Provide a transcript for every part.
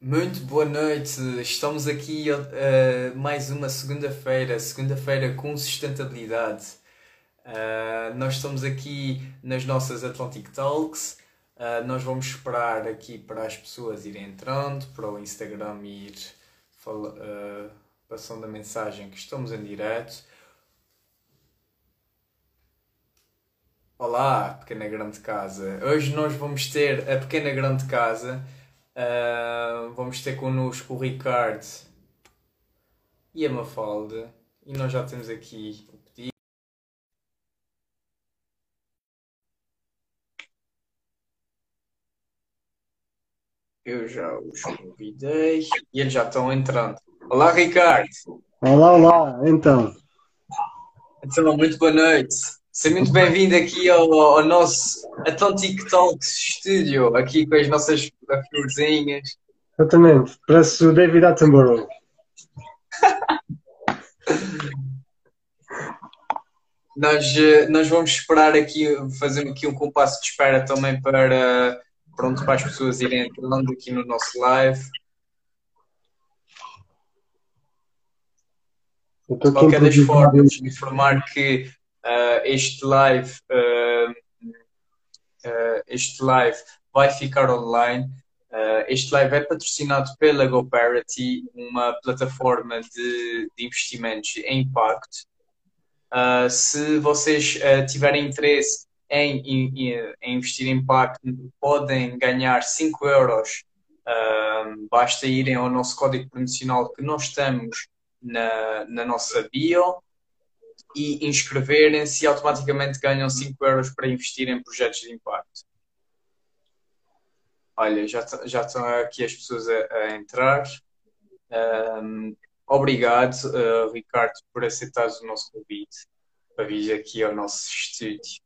Muito boa noite, estamos aqui uh, mais uma segunda-feira, segunda-feira com sustentabilidade. Uh, nós estamos aqui nas nossas Atlantic Talks, uh, nós vamos esperar aqui para as pessoas irem entrando, para o Instagram ir uh, passando a mensagem que estamos em direto. Olá, pequena grande casa. Hoje nós vamos ter a pequena grande casa Uh, vamos ter connosco o Ricardo e a Mafalda. E nós já temos aqui o pedido. Eu já os convidei e eles já estão entrando. Olá, Ricardo. Olá, olá, então. Então, muito boa noite. Seja muito bem-vindo aqui ao, ao, nosso Atlantic Talks Studio, aqui com as nossas florzinhas. Exatamente, parece o David Attenborough. nós, eh, nós vamos esperar aqui, fazer aqui um compasso de espera também para, pronto, para as pessoas irem entrando aqui no nosso live. De qualquer das formas, informar que uh, este live uh, este live vai ficar online. este live é patrocinado pela GoParity, uma plataforma de, de investimentos em impacto. se vocês tiverem interesse em, em, em, investir em impacto, podem ganhar 5 euros. basta irem ao nosso código promocional que nós estamos na, na nossa bio e inscreverem-se e automaticamente ganham 5 euros para investir em projetos de impacto. Olha, já, já estão aqui as pessoas a, a entrar. Um, obrigado, uh, Ricardo, por aceitares o nosso convite para vir aqui ao nosso estúdio.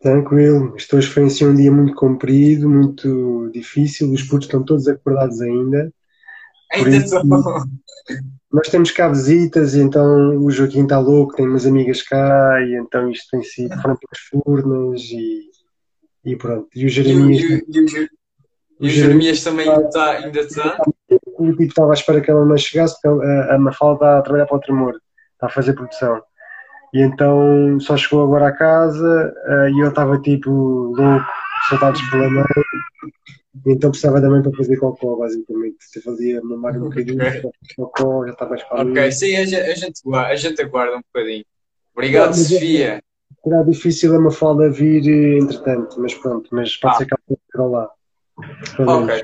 Tranquilo, isto hoje foi assim um dia muito comprido, muito difícil, os putos estão todos acordados ainda. Ainda isso, nós temos cá visitas e então o Joaquim está louco, tem umas amigas cá e então isto tem sido foram pelas furnas e, e pronto. E o Jeremias. E, e, e, e o Jeremias também está, ainda está. O tipo estava à espera que ela não chegasse, porque a, a Mafalda está a trabalhar para o Tremor, está a fazer produção. E então só chegou agora à casa uh, e eu estava tipo louco, soltados pela mãe então precisava da mãe para fazer cocó, basicamente. Você fazia mamar um bocadinho, okay. cocó, já estava espalhado. Ok, sim, a gente, a, gente, a gente aguarda um bocadinho. Obrigado, não, é Sofia. Será difícil a Mafalda vir, entretanto, mas pronto, mas pode ah. ser que ela para lá. Ok,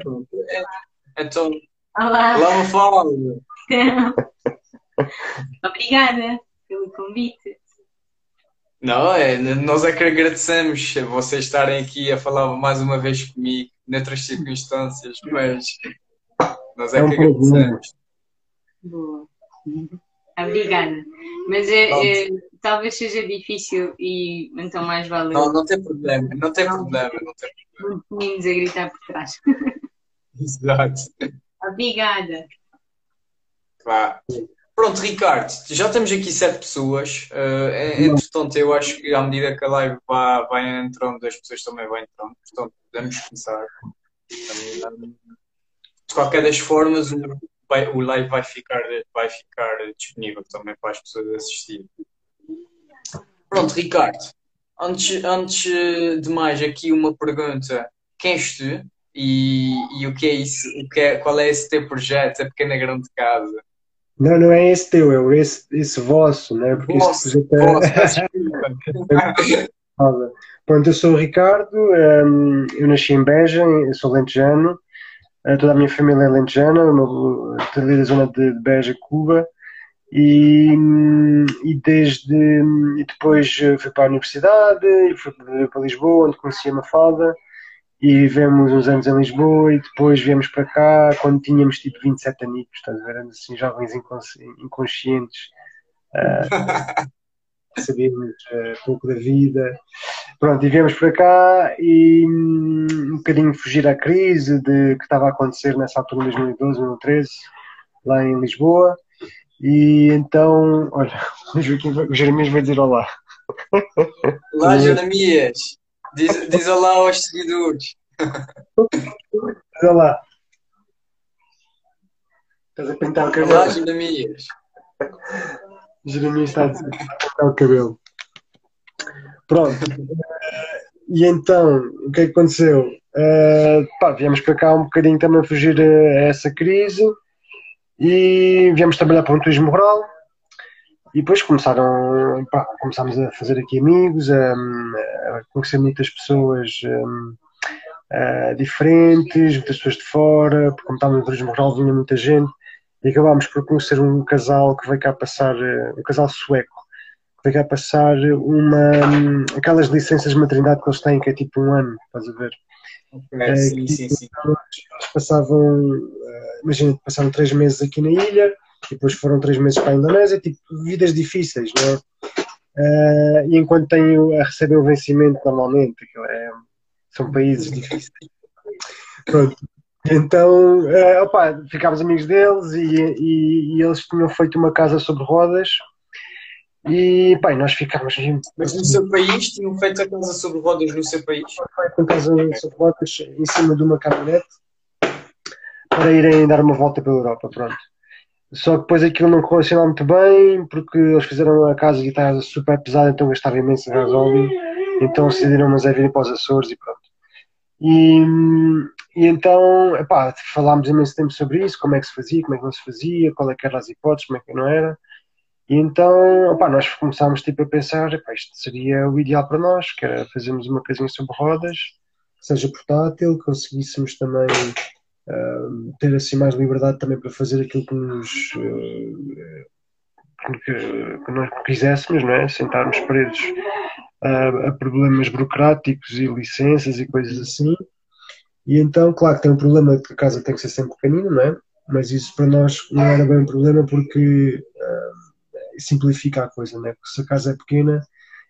então. Olá, Olá Mafalda. Obrigada pelo convite. Não, é, nós é que agradecemos vocês estarem aqui a falar mais uma vez comigo noutras circunstâncias, mas nós é, é um que agradecemos. Boa. Obrigada. Mas é, é, talvez seja difícil e então mais vale. Não, não tem problema, não tem não, problema, não tem problema. Meninos a gritar por trás. Exato. Obrigada. Vá. Pronto, Ricardo, já temos aqui sete pessoas. Uh, entretanto, eu acho que à medida que a live vai, vai entrando, as pessoas também vão entrando. Portanto, podemos começar. De qualquer das formas, o, o live vai ficar, vai ficar disponível também para as pessoas assistirem. Pronto, Ricardo, antes, antes de mais, aqui uma pergunta: quem és tu e, e o que é isso? O que é, qual é esse teu projeto, a pequena grande casa? Não, não é esse teu, é esse, esse vosso, né? Porque vosso, esse projeto é. Pronto, eu sou o Ricardo, um, eu nasci em Beja, eu sou lentejano, uh, toda a minha família é lentejana, estou ali da zona de, Beja, Cuba, e, e desde e depois fui para a universidade, e fui para Lisboa, onde conheci a Mafalda, e vivemos uns anos em Lisboa e depois viemos para cá quando tínhamos tipo 27 anos, estás a ver? Assim, jovens inconscientes, uh, sabíamos uh, pouco da vida. Pronto, e viemos para cá e um, um bocadinho fugir à crise de, que estava a acontecer nessa altura, em 2012, 2013, lá em Lisboa. E então, olha, o Jeremias vai dizer olá. Olá, Jeremias! Diz, diz olá aos seguidores. Diz olá. Estás a pintar o cabelo. Olá, Jeremias. Jeremias está a pintar o cabelo. Pronto. E então, o que é que aconteceu? Uh, pá, viemos para cá um bocadinho também a fugir a, essa crise e viemos trabalhar para um turismo rural e depois começaram, pá, começámos a fazer aqui amigos, a, a conhecer muitas pessoas um, uh, diferentes, muitas pessoas de fora, porque como estávamos no turismo rural vinha muita gente e acabámos por conhecer um casal que veio cá passar, uh, um casal sueco, que veio cá passar uma, um, aquelas licenças de maternidade que eles têm, que é tipo um ano, estás a ver? É, sim, sim, sim. Eles passavam, uh, imagina, passaram três meses aqui na ilha, e depois foram três meses para a Indonésia, tipo, vidas difíceis, não é? Uh, e enquanto tenho a receber o vencimento normalmente, é, são países difíceis. Pronto. Então, uh, opa, ficámos amigos deles e, e, e, eles tinham feito uma casa sobre rodas e pá, nós ficámos. Mas no seu país tinham feito a casa sobre rodas no seu país? Feito a casa sobre rodas em cima de uma caminhonete para irem dar uma volta pela Europa, pronto. Só que depois aquilo não correu muito bem, porque eles fizeram a casa de guitarra super pesada, então gastaram imenso gasóleo, então decidiram mas é vir para os Açores e pronto. E, e então, epá, falámos imenso tempo sobre isso, como é que se fazia, como é que não se fazia, qual é que eram as hipóteses, como é que não era. E então, epá, nós começámos tipo, a pensar, isto seria o ideal para nós, que era fazermos uma casinha sobre rodas, que seja portátil, conseguíssemos também uh, ter assim mais liberdade também para fazer aquilo que nos uh, que, que, nós quiséssemos, não é? Sentarmos presos a, a problemas burocráticos e licenças e coisas assim. E então, claro que tem um problema que a casa tem que ser sempre pequenina, não é? Mas isso para nós não era bem um problema porque uh, simplifica a coisa, não é? Porque se a casa é pequena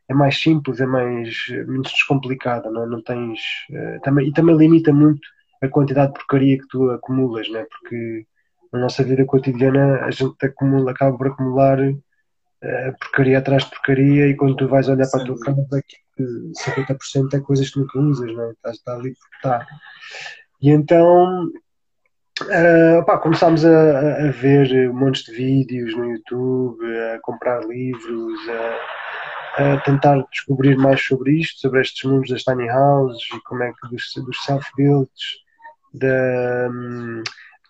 é mais simples, é mais menos descomplicada, não é? Não tens uh, também e também limita muito a quantidade de porcaria que tu acumulas, né? porque na nossa vida cotidiana a gente acumula, acaba por acumular uh, porcaria atrás de porcaria e quando tu vais olhar para a tua casa, 50% é coisas que nunca usas, né? estás, está ali porque está. E então uh, começámos a, a, ver montes de vídeos no YouTube, a comprar livros, a, a, tentar descobrir mais sobre isto, sobre estes mundos das tiny houses e como é que dos, dos self-builds da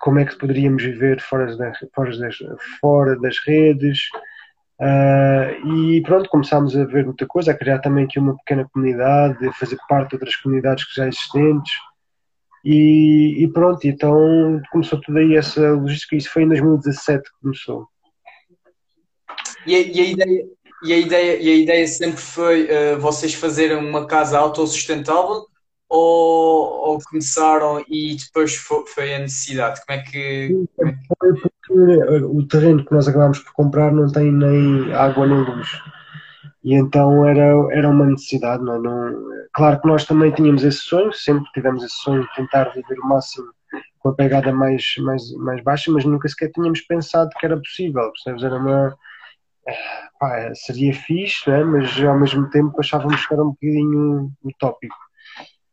como é que poderíamos viver fora das, fora das, fora das redes. Uh, e pronto, começámos a ver muita coisa, a criar também aqui uma pequena comunidade, a fazer parte de outras comunidades que já existentes. E, e pronto, então começou tudo aí essa logística. Isso foi em 2017 que começou. E a, e a ideia, e a ideia, e a ideia sempre foi uh, vocês fazerem uma casa autossustentável ou, ou começaram e depois foi, foi, a necessidade? Como é que. É. Foi porque o terreno que nós acabámos por comprar não tem nem água nem luz. E então era, era uma necessidade, não, é? não Claro que nós também tínhamos esse sonho, sempre tivemos esse sonho de tentar viver o máximo com a pegada mais, mais, mais baixa, mas nunca sequer tínhamos pensado que era possível, percebes? Era uma. Pá, seria fixe, né? mas ao mesmo tempo achávamos que era um bocadinho utópico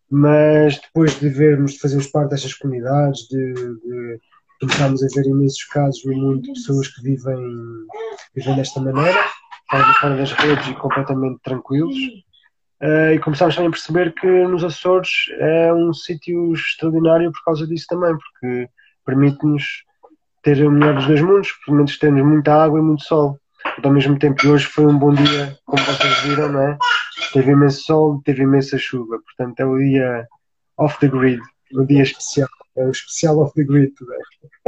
mas depois de vermos, de fazermos parte destas comunidades, de, de começámos a ver imensos casos no mundo de pessoas que vivem, vivem desta maneira, fora, fora das redes e completamente tranquilos. Uh, e começámos também a perceber que nos Açores é um sítio extraordinário por causa disso também, porque permite-nos ter o melhor dos dois mundos, pelo menos temos muita água e muito sol. Ao mesmo tempo, hoje foi um bom dia, como vocês viram, não é? Teve imenso sol, teve imensa chuva, portanto é o dia off the grid, o dia especial, é o especial off the grid.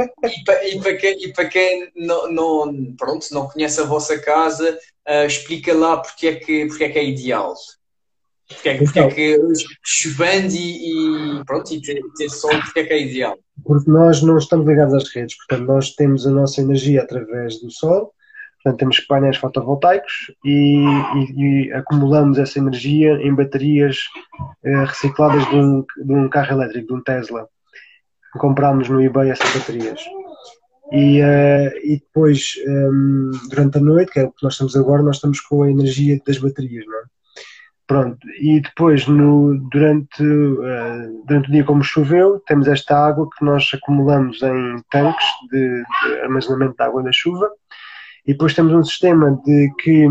É? E para, e para quem, e para quem não, não, pronto, não conhece a vossa casa, uh, explica lá porque é que, porque é, que é ideal. Porque é, porque é então. que chovendo e, e, pronto, e ter, ter sol, porque é que é ideal? Porque nós não estamos ligados às redes, portanto nós temos a nossa energia através do sol, Portanto, temos painéis fotovoltaicos e, e, e, acumulamos essa energia em baterias eh, recicladas de um, de um, carro elétrico, de um Tesla. Comprámos no eBay essas baterias. E, uh, e depois, um, ehm, durante a noite, que é o que nós estamos agora, nós estamos com a energia das baterias, não é? Pronto, e depois, no, durante, uh, durante o dia, como choveu, temos esta água que nós acumulamos em tanques de, de armazenamento de água da chuva, e depois temos um sistema de que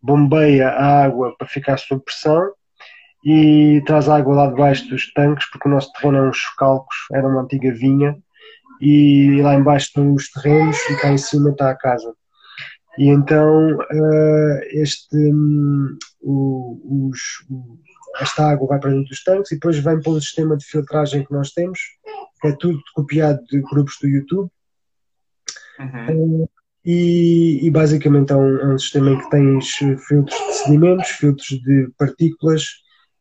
bombeia a água para ficar sob pressão e traz água lá debaixo dos tanques, porque o nosso terreno é uns chocalcos, era uma antiga vinha, e lá embaixo estão os terrenos e cá em cima está a casa. E então uh, este, um, os, esta água vai para dentro dos tanques e depois vem para o sistema de filtragem que nós temos, que é tudo copiado de grupos do YouTube. Uhum. Uh, e, e, basicamente é um, é um, sistema em que tens filtros de sedimentos, filtros de partículas,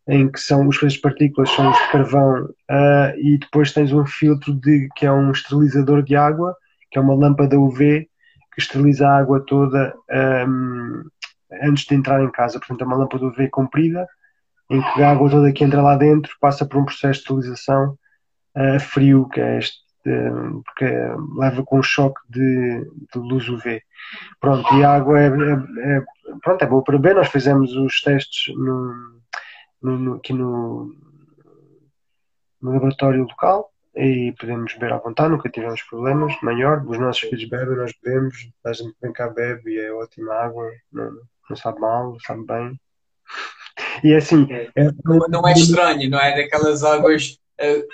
em que são os filtros de partículas são os de carvão, uh, e depois tens um filtro de, que é um esterilizador de água, que é uma lâmpada UV que esteriliza a água toda um, antes de entrar em casa. Portanto, é uma lâmpada UV comprida, em que a água toda que entra lá dentro passa por um processo de esterilização uh, frio, que é este, uh, que leva com um choque de, de, luz UV. Pronto, e a água é, é, é, pronto, é boa para beber. Nós fizemos os testes no, no, no, aqui no, no laboratório local e podemos beber à vontade, nunca tivemos problemas. Maior, os nossos filhos bebem, nós bebemos, a gente vem cá bebe e é ótima água, não, não sabe mal, sabe bem. E é assim. É, é, não, não, é estranho, não é? Daquelas águas. Uh...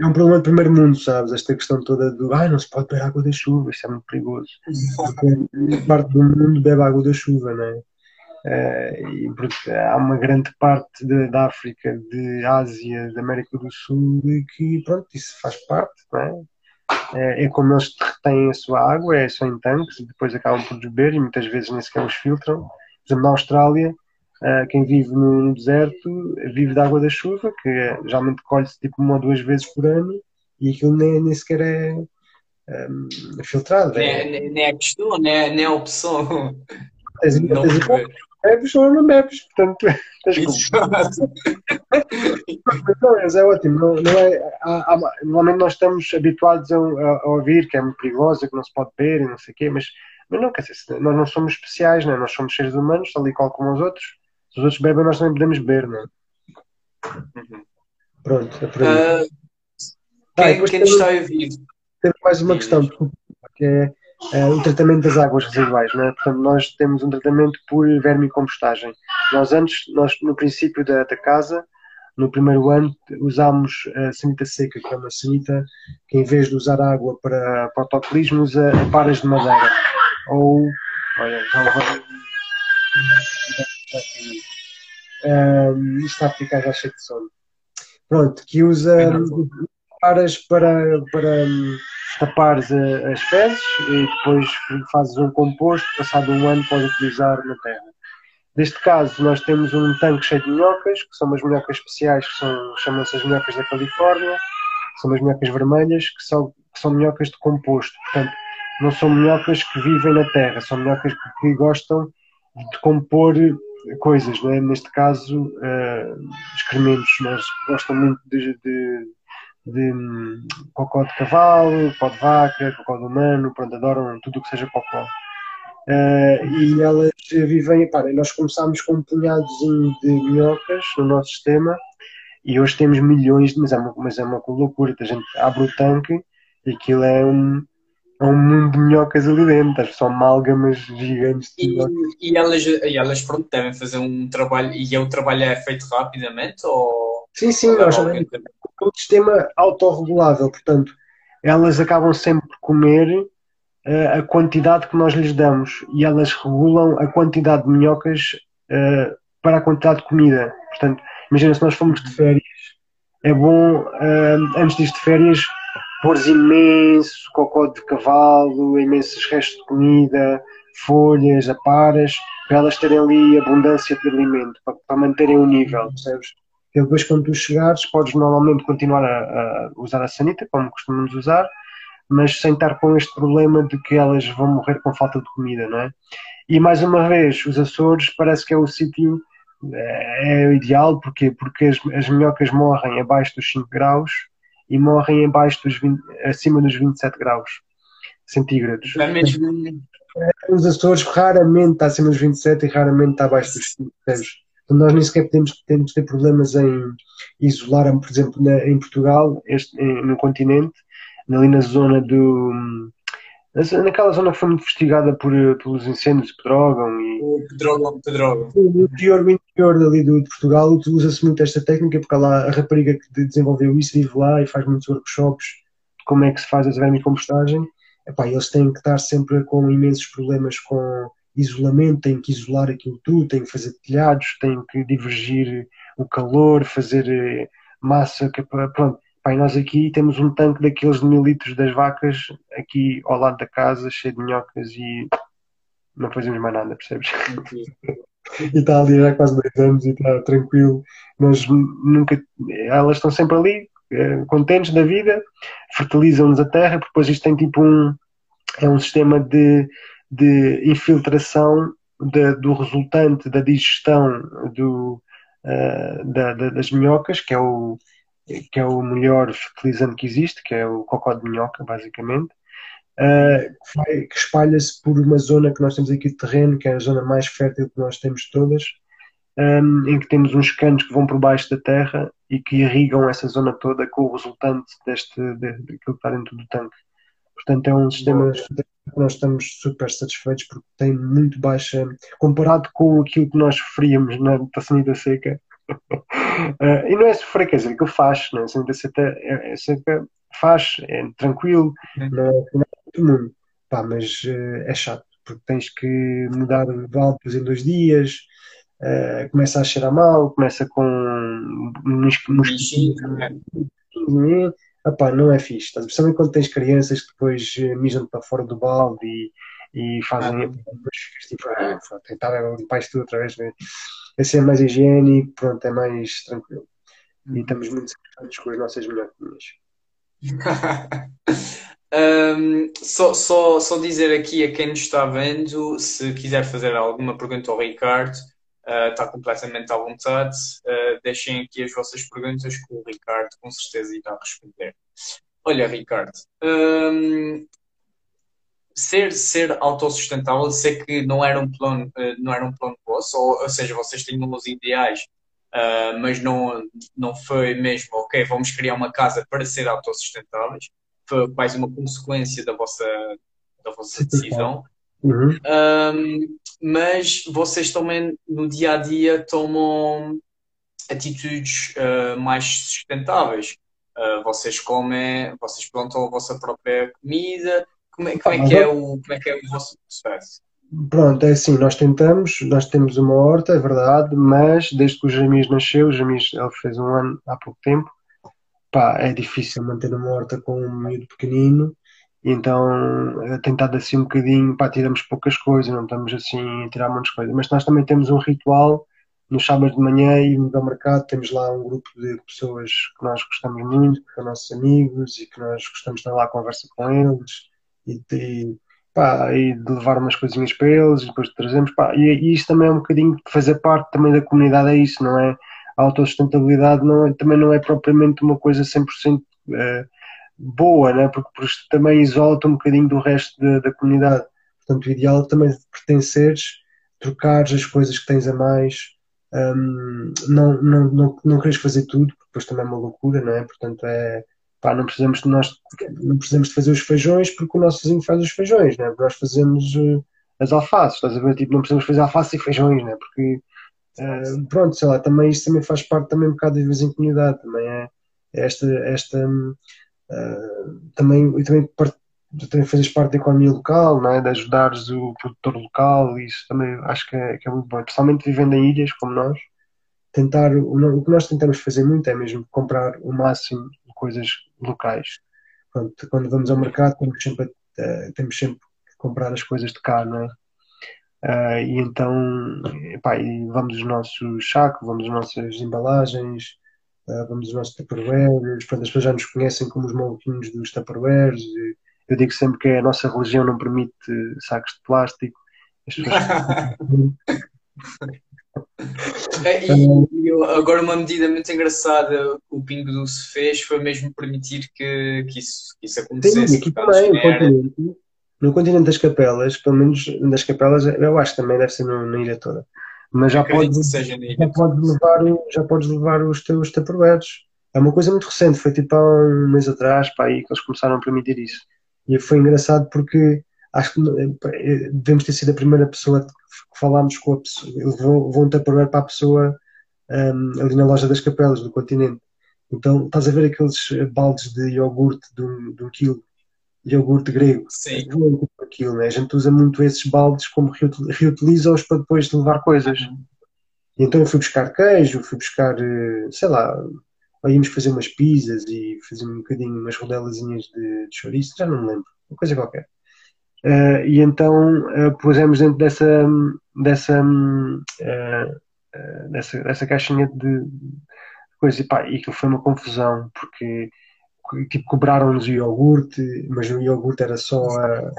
É um problema do primeiro mundo, sabes? Esta questão toda do ah, não se pode beber água da chuva, isso é muito perigoso. Porque parte do mundo bebe água da chuva, não é? Uh, e porque há uma grande parte de, da África, de Ásia, da América do Sul, e que pronto, isso faz parte, não é? É, é como eles retêm a sua água, é só em tanques e depois acabam por beber e muitas vezes nem sequer os filtram. Por exemplo, na Austrália, uh, quem vive no, no, deserto vive da água da chuva, que é, geralmente colhe-se tipo uma ou duas vezes por ano e aquilo nem, nem sequer é um, filtrado. Nem, é, nem, é questão, nem é, nem é opção. Tens, não tens, bebes ou não bebes, portanto, Exato. mas é ótimo, não, não é, há, há, normalmente nós estamos habituados a, a, ouvir que é muito perigosa, que não se pode beber e não sei o quê, mas, mas não, quer dizer, nós não somos especiais, não é? nós somos seres humanos, tal e qual como os outros, se os outros bebem nós também podemos beber, não é? Uhum. Pronto, é por aí. Uh, quem, quem está a ouvir? Temos mais uma questão, que é uh, o tratamento das águas residuais. É? Portanto, nós temos um tratamento por vermicompostagem. Nós antes, nós, no princípio da, da casa, no primeiro ano, usámos a sanita seca, que é uma sanita que em vez de usar água para, para usa paras de madeira. Ou, olha, já. Um, isto está a ficar já cheio de sono. Pronto, que usa paras para, para tapares as fezes e depois fazes um composto, passado um ano podes utilizar na terra. Neste caso, nós temos um tanque cheio de minhocas, que são umas minhocas especiais, que são, chamam-se as minhocas da Califórnia, são umas minhocas vermelhas, que são, que são minhocas de composto. Portanto, não são minhocas que vivem na terra, são minhocas que, que gostam de compor coisas, é? neste caso, uh, excrementos, mas gostam muito de, de de hum, cocó de cavalo, cocó de vaca, cocó de humano, pronto, adoram tudo o que seja cocó. Uh, e elas vivem, pá, nós começámos com um punhadozinho de minhocas no nosso sistema e hoje temos milhões, mas é uma, mas é uma loucura, a gente abre o tanque e aquilo é um, é um mundo de minhocas ali dentro, são amálgamas gigantes. E, e, elas, e elas, pronto, devem fazer um trabalho, e o trabalho é feito rapidamente? Ou, sim, sim, nós, um sistema autorregulável, portanto, elas acabam sempre por comer uh, a quantidade que nós lhes damos e elas regulam a quantidade de minhocas uh, para a quantidade de comida. Portanto, imagina se nós formos de férias, é bom, uh, antes disto de férias, pôr imenso cocó de cavalo, imensos restos de comida, folhas, aparas, para elas terem ali abundância de alimento, para, para manterem o nível, percebes? E depois, quando tu chegares, podes normalmente continuar a, a, usar a sanita, como costumamos usar, mas sem estar com este problema de que elas vão morrer com falta de comida, não é? E mais uma vez, os Açores parece que é o sítio é, é ideal, porquê? Porque as, as minhocas morrem abaixo dos 5 graus e morrem abaixo dos 20, acima dos 27 graus centígrados. É mesmo. Os Açores raramente está acima dos 27 e raramente está abaixo dos 5, Então nós nem sequer podemos, temos ter problemas em isolar, por exemplo, na, em Portugal, este, no continente, ali na zona do naquela zona que foi muito investigada por, pelos incêndios de Pedrógão e o Pedrógão, Pedrógão. O interior, o interior dali do, de Portugal usa-se muito esta técnica porque lá a rapariga que desenvolveu isso vive lá e faz muitos workshops de como é que se faz a vermicompostagem. Epá, eles têm que estar sempre com imensos problemas com isolamento, têm que isolar aquilo tudo, têm que fazer telhados, têm que divergir o calor, fazer eh, massa, que, pronto Pai, nós aqui temos um tanque daqueles de mil litros das vacas aqui ao lado da casa, cheio de minhocas e não fazemos mais nada, percebes? e está ali há quase dois anos e está tranquilo. Nós nunca, elas estão sempre ali, eh, contentes da vida, fertilizam-nos a terra, porque depois isto tem tipo um, é um sistema de, de infiltração de, do resultante da digestão do, uh, da, da, das minhocas, que é o que é o melhor fertilizante que existe, que é o cocó de minhoca, basicamente, uh, que, espalha-se por uma zona que nós temos aqui de terreno, que é a zona mais fértil que nós temos todas, um, em que temos uns canos que vão por baixo da terra e que irrigam essa zona toda com o resultante deste, de, daquilo que está dentro do tanque. Portanto, é um sistema que nós estamos super satisfeitos porque tem muito baixa, comparado com aquilo que nós sofríamos na taçanita seca, Uh, e não é sofrer, quer dizer, que faz, né? Santa Seca, é, é, faz, é tranquilo, uhum. não é muito mundo, Pá, mas uh, é chato, porque tens que mudar de válvulas em dois dias, uh, começa a cheirar mal, começa com mosquitinhos. Epá, não é fixe, estás? principalmente quando tens crianças que depois mijam para fora do balde e, e fazem. Ah. Depois tipo, ah, tentar limpar isto tudo outra vez. Né? é ser mais higiênico, pronto, é mais tranquilo. E uhum. estamos muito satisfeitos com as nossas melhorias. um, só, só, só dizer aqui a quem nos está vendo, se quiser fazer alguma pergunta ao Ricardo, uh, está completamente à vontade. Uh, deixem aqui as vossas perguntas que o Ricardo com certeza irá responder. Olha, Ricardo, um, ser, ser autossustentável, sei que não era um plano, eh, não era um plano vosso, ou, ou seja, vocês tinham os ideais, uh, mas não, não foi mesmo, ok, vamos criar uma casa para ser autossustentáveis, foi mais uma consequência da vossa, da vossa decisão. Uhum. Um, mas vocês também no dia a dia tomam atitudes uh, mais sustentáveis. Uh, vocês comem, vocês plantam a vossa própria comida, como é, como é, que, é o, como é que é o vosso processo? Pronto, é assim, nós tentamos, nós temos uma horta, é verdade, mas desde que o Jamis nasceu, o Jamis ele fez um ano há pouco tempo, pá, é difícil manter uma horta com um miúdo pequenino, então é tentado assim um bocadinho, pá, tiramos poucas coisas, não estamos assim a tirar muitas coisas, mas nós também temos um ritual nos sábados de manhã e no mercado temos lá um grupo de pessoas que nós gostamos muito, que são nossos amigos e que nós gostamos de estar lá a conversa com eles e de, pá, e de levar umas coisinhas para eles, e depois trazemos, pá, e, e isso também é um bocadinho de fazer parte também da comunidade, é isso, não é? A autossustentabilidade não é, também não é propriamente uma coisa 100% uh, eh, boa, né? porque, porque também isola-te um bocadinho do resto da, da comunidade. Portanto, o ideal é também pertenceres, trocares as coisas que tens a mais, um, não, não, não, não queres fazer tudo, porque depois também é uma loucura, não é? Portanto, é Pá, não precisamos de nós não precisamos de fazer os feijões porque o nosso vizinho faz os feijões, né? Nós fazemos uh, as alfaces, estás a ver? Tipo, não precisamos fazer alface e feijões, né? Porque uh, pronto, sei lá, também isto também faz parte também um bocado de viver em comunidade, também é, é esta, esta uh, também, também, também fazes parte da economia local, não é? de ajudares o produtor local, isso também acho que é, que é muito bom, principalmente vivendo em ilhas como nós, tentar, o, o que nós tentamos fazer muito é mesmo comprar o máximo de coisas locais. Pronto, quando vamos ao mercado temos sempre, uh, temos sempre que comprar as coisas de cá, não é? Uh, e então epá, e vamos os nossos sacos, vamos as nossas embalagens, uh, vamos os nossos tupperwares, as pessoas já nos conhecem como os maluquinhos dos tupperwares. Eu digo sempre que a nossa religião não permite sacos de plástico. As pessoas É, e, e, agora uma medida muito engraçada que o Pingo Doce fez foi mesmo permitir que, que, isso, que isso acontecesse. Sim, aqui também, no continente, no continente das capelas, pelo menos das capelas, eu acho que também deve ser na ilha toda. Mas já podes, já, podes levar, já podes levar os teus taparoeiros. É uma coisa muito recente, foi tipo há um mês atrás, para aí, que eles começaram a permitir isso. E foi engraçado porque acho que eh, devemos ter sido a primeira pessoa que falámos com a pessoa, levou um tupperware para a pessoa um, ali na loja das capelas do continente. Então estás a ver aqueles baldes de iogurte de um, de um quilo, iogurte grego. Sim. É aquilo, né? A gente usa muito esses baldes como reutiliza-os para depois levar coisas. E então eu fui buscar queijo, fui buscar, eh, sei lá, íamos fazer umas pizzas e fazer um bocadinho umas rodelazinhas de, de chouriço, já não me lembro, uma coisa qualquer. Uh, e então uh, pusemos dentro dessa, dessa, uh, dessa, dessa caixinha de coisa e, pá, e aquilo foi uma confusão porque tipo, cobraram-nos o iogurte, mas o iogurte era só a.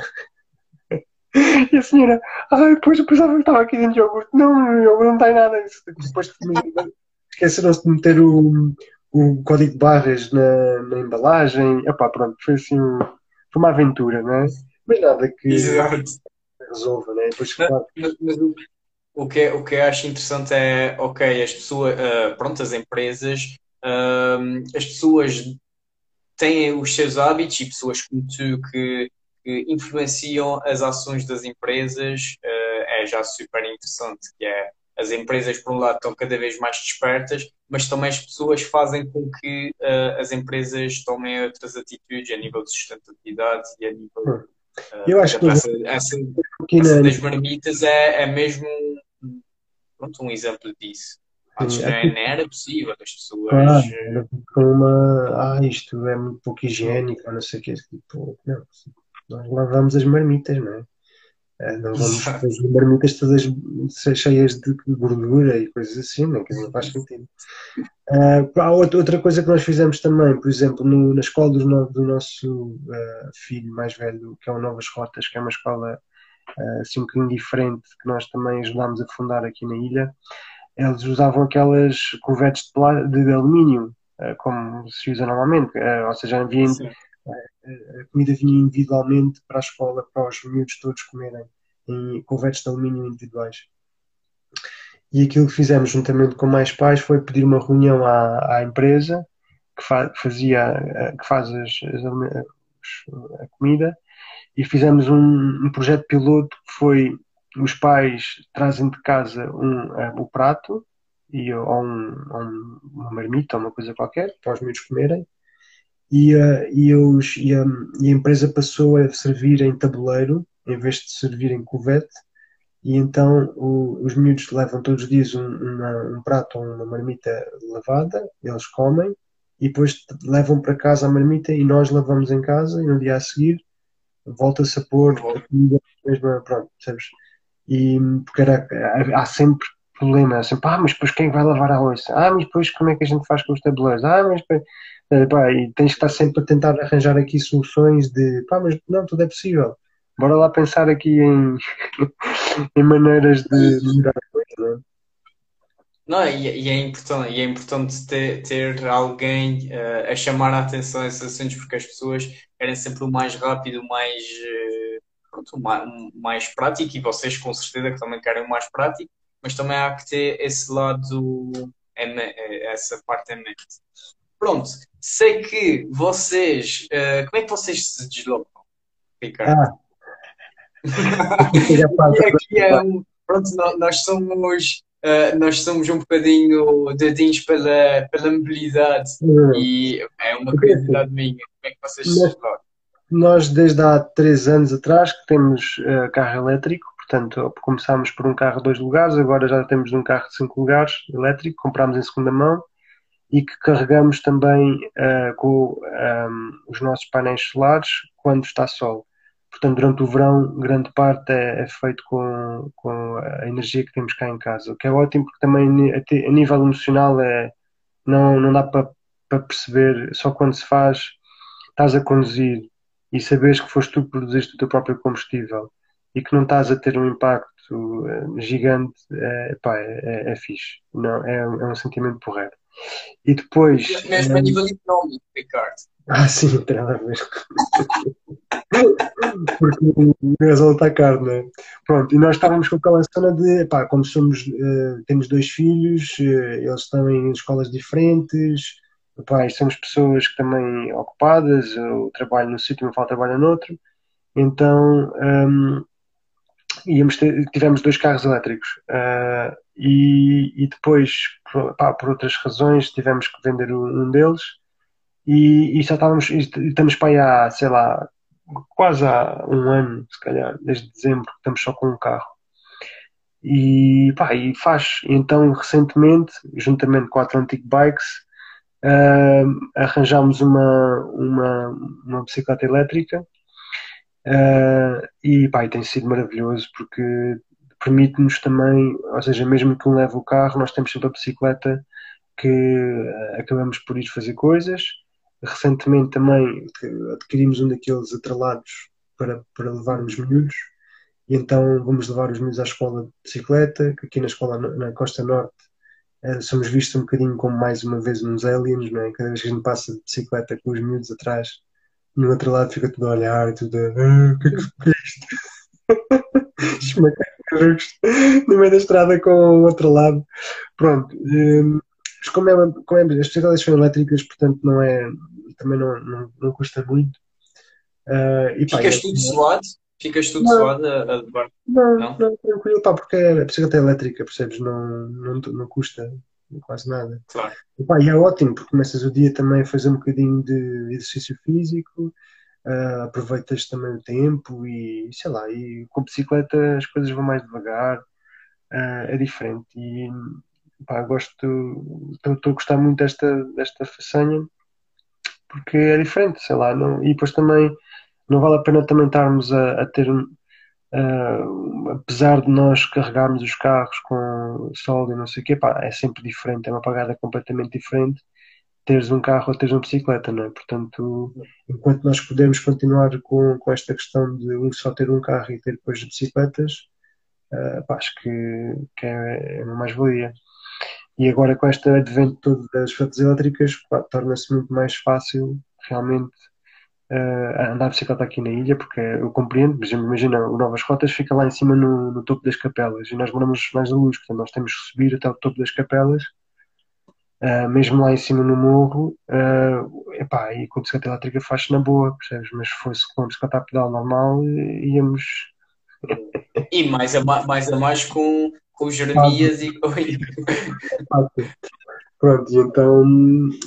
e a senhora, ah, depois eu pensava que estava aqui dentro de iogurte. Não, o iogurte não tem nada. Depois esqueceram-se de meter o, o código de barras na, na embalagem. Epá, pronto, foi assim, foi uma aventura, não é? Mas nada que Exato. resolva, né? Depois, claro. mas, mas, o, que, é, o que eu acho interessante é, ok, as pessoas, uh, pronto, as empresas, uh, as pessoas têm os seus hábitos e pessoas como tu que, que influenciam as ações das empresas uh, é já super interessante, que é as empresas, por um lado, estão cada vez mais despertas, mas também as pessoas fazem com que uh, as empresas tomem outras atitudes a nível de sustentabilidade e a nível hum. Eu acho que essa, essa, essa das marmitas é, é mesmo pronto, um exemplo disso. Não, é, era possível as pessoas. Ah, com uma. Ah, isto é muito pouco higiênico, não sei o que. Tipo, não, nós lavamos as marmitas, não é? Eh, não vamos as marmitas todas cheias de gordura e coisas assim, não, que não faz sentido. Uh, há outra coisa que nós fizemos também, por exemplo, no, na escola do, do nosso uh, filho mais velho, que é o Novas Rotas, que é uma escola uh, assim um bocadinho diferente, que nós também ajudámos a fundar aqui na ilha, eles usavam aquelas covetes de, de, alumínio, como se usa normalmente, ou seja, havia, a comida vinha individualmente para a escola, para os miúdos todos comerem em covetes de alumínio individuais. E aquilo que fizemos juntamente com mais pais foi pedir uma reunião à, à empresa que, fa, fazia, eh, que faz as, as, a comida e fizemos um, um, projeto piloto que foi os pais trazem de casa um, uh, o prato e, ou, um, um, uma marmita ou uma coisa qualquer para os miúdos comerem. E, uh, e, os, e, a, e a empresa passou a servir em tabuleiro em vez de servir em covete. E então o, os miúdos levam todos os dias um, uma, um prato ou uma marmita lavada, eles comem e depois levam para casa a marmita e nós lavamos em casa e no dia a seguir volta-se a pôr a comida mesma, pronto, sabes? E porque era, há sempre problema, sempre, ah, mas depois quem vai lavar a louça? Ah, mas depois como é que a gente faz com os tabuleiros? Ah, mas depois, eh, pá, e tens que estar sempre a tentar arranjar aqui soluções de, pá, mas não, tudo é possível bora lá pensar aqui em, em maneiras de melhorar a coisa, é? Não, e, e, é importante, e é importante ter, ter alguém uh, a chamar a atenção a esses assuntos, porque as pessoas querem sempre o mais rápido, o mais, uh, pronto, mais, prático, e vocês com certeza que também querem o mais prático, mas também há que ter esse lado, essa parte em mente. Pronto, sei que vocês, uh, como é que vocês se deslocam, Ricardo? Ah aqui é um, pronto, nós somos uh, nós somos um bocadinho dedinhos pela, pela mobilidade e é uma curiosidade minha. Como é que vocês nós, nós desde há três anos atrás que temos uh, carro elétrico, portanto começámos por um carro de dois lugares, agora já temos um carro de cinco lugares elétrico, comprámos em segunda mão e que carregamos também uh, com um, os nossos painéis solares quando está sol. Portanto, durante o verão, grande parte é, é feito com, com a energia que temos cá em casa, o que é ótimo porque também a, nível emocional é, não, não dá para perceber, só quando se faz, estás a conduzir e sabes que foste tu que produziste o teu próprio combustível e que não estás a ter um impacto eh, gigante, é, pá, é, é, é fixe, não, é, é um sentimento porreiro. E depois. Mesmo a nível económico, Ricardo. Ah, sim, tem nada a ver. porque o gasóleo está caro, não é? Pronto, e nós estávamos com aquela cena de, pá, como somos, uh, temos dois filhos, uh, eles estão em escolas diferentes, pá, somos pessoas que também ocupadas, eu trabalho num sítio, não falo trabalho no outro, então um, íamos ter, tivemos dois carros elétricos uh, e, e, depois, pá, por outras razões, tivemos que vender um deles e, e só estávamos, estamos para aí há, sei lá, quase há um ano, se calhar, desde dezembro, estamos só com um carro. E, pá, e faz. Então, recentemente, juntamente com a Atlantic Bikes, uh, arranjámos uma, uma, uma bicicleta elétrica. Uh, e, pá, tem sido maravilhoso porque permite-nos também, ou seja, mesmo que um leve o carro, nós temos sempre a bicicleta que acabamos por ir fazer coisas. Recentemente também adquirimos um daqueles atrelados para, para levarmos miúdos. E então vamos levar os miúdos à escola de bicicleta, que aqui na escola na Costa Norte eh, somos vistos um bocadinho como mais uma vez uns aliens, não é? Cada vez que a gente passa de bicicleta com os miúdos atrás, no outro lado fica tudo a olhar, tudo a. Ah, o que é que é isto? Esmacacos no meio da estrada com o outro lado. Pronto. Um, como, é, como é, as bicicletas são elétricas, portanto não é, também não, não, não custa muito. Uh, e, pá, Ficas é, tudo suado? Ficas tudo não, suado a, a não, não, não, tranquilo, pá, porque a bicicleta é elétrica, percebes? Não, não, não custa quase nada. Claro. E, pá, e é ótimo, porque começas o dia também a fazer um bocadinho de exercício físico, uh, aproveitas também o tempo e sei lá, e com a bicicleta as coisas vão mais devagar, uh, é diferente. E pá, gosto, estou a gostar muito desta, desta façanha porque é diferente, sei lá, não, e depois também não vale a pena também estarmos a, a ter, uh, apesar de nós carregarmos os carros com sol e não sei o quê, pá, é sempre diferente, é uma pagada completamente diferente teres um carro ou teres uma bicicleta, não é? Portanto, enquanto nós podemos continuar com, com esta questão de um só ter um carro e ter depois bicicletas, uh, pá, acho que, que é, é uma mais-valia. E agora com este advento todo das fotos elétricas, torna-se muito mais fácil realmente uh, andar de bicicleta aqui na ilha, porque eu compreendo, por exemplo, imagina, o Novas Rotas fica lá em cima no, no, topo das capelas e nós moramos mais a luz, portanto nós temos que subir até o topo das capelas, uh, mesmo lá em cima no morro, uh, epá, e com a bicicleta elétrica faz-se na boa, percebes? Mas se fosse com a bicicleta a pedal normal, íamos. E mais a mais, a mais com com Jeremias e com. Pronto, e então.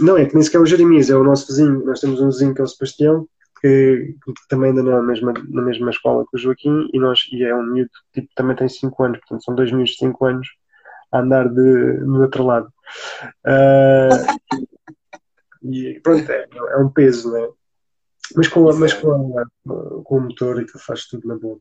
Não, é que nem sequer é o Jeremias, é o nosso vizinho. Nós temos um vizinho que é o Sebastião, que, que também anda na mesma, na mesma escola que o Joaquim, e, nós, e é um miúdo tipo, também tem 5 anos, portanto são dois miúdos de 5 anos a andar de, no outro lado. Uh, e pronto, é, é, um peso, não é? Mas com, a, mas com, a, com o motor e que faz tudo na boa.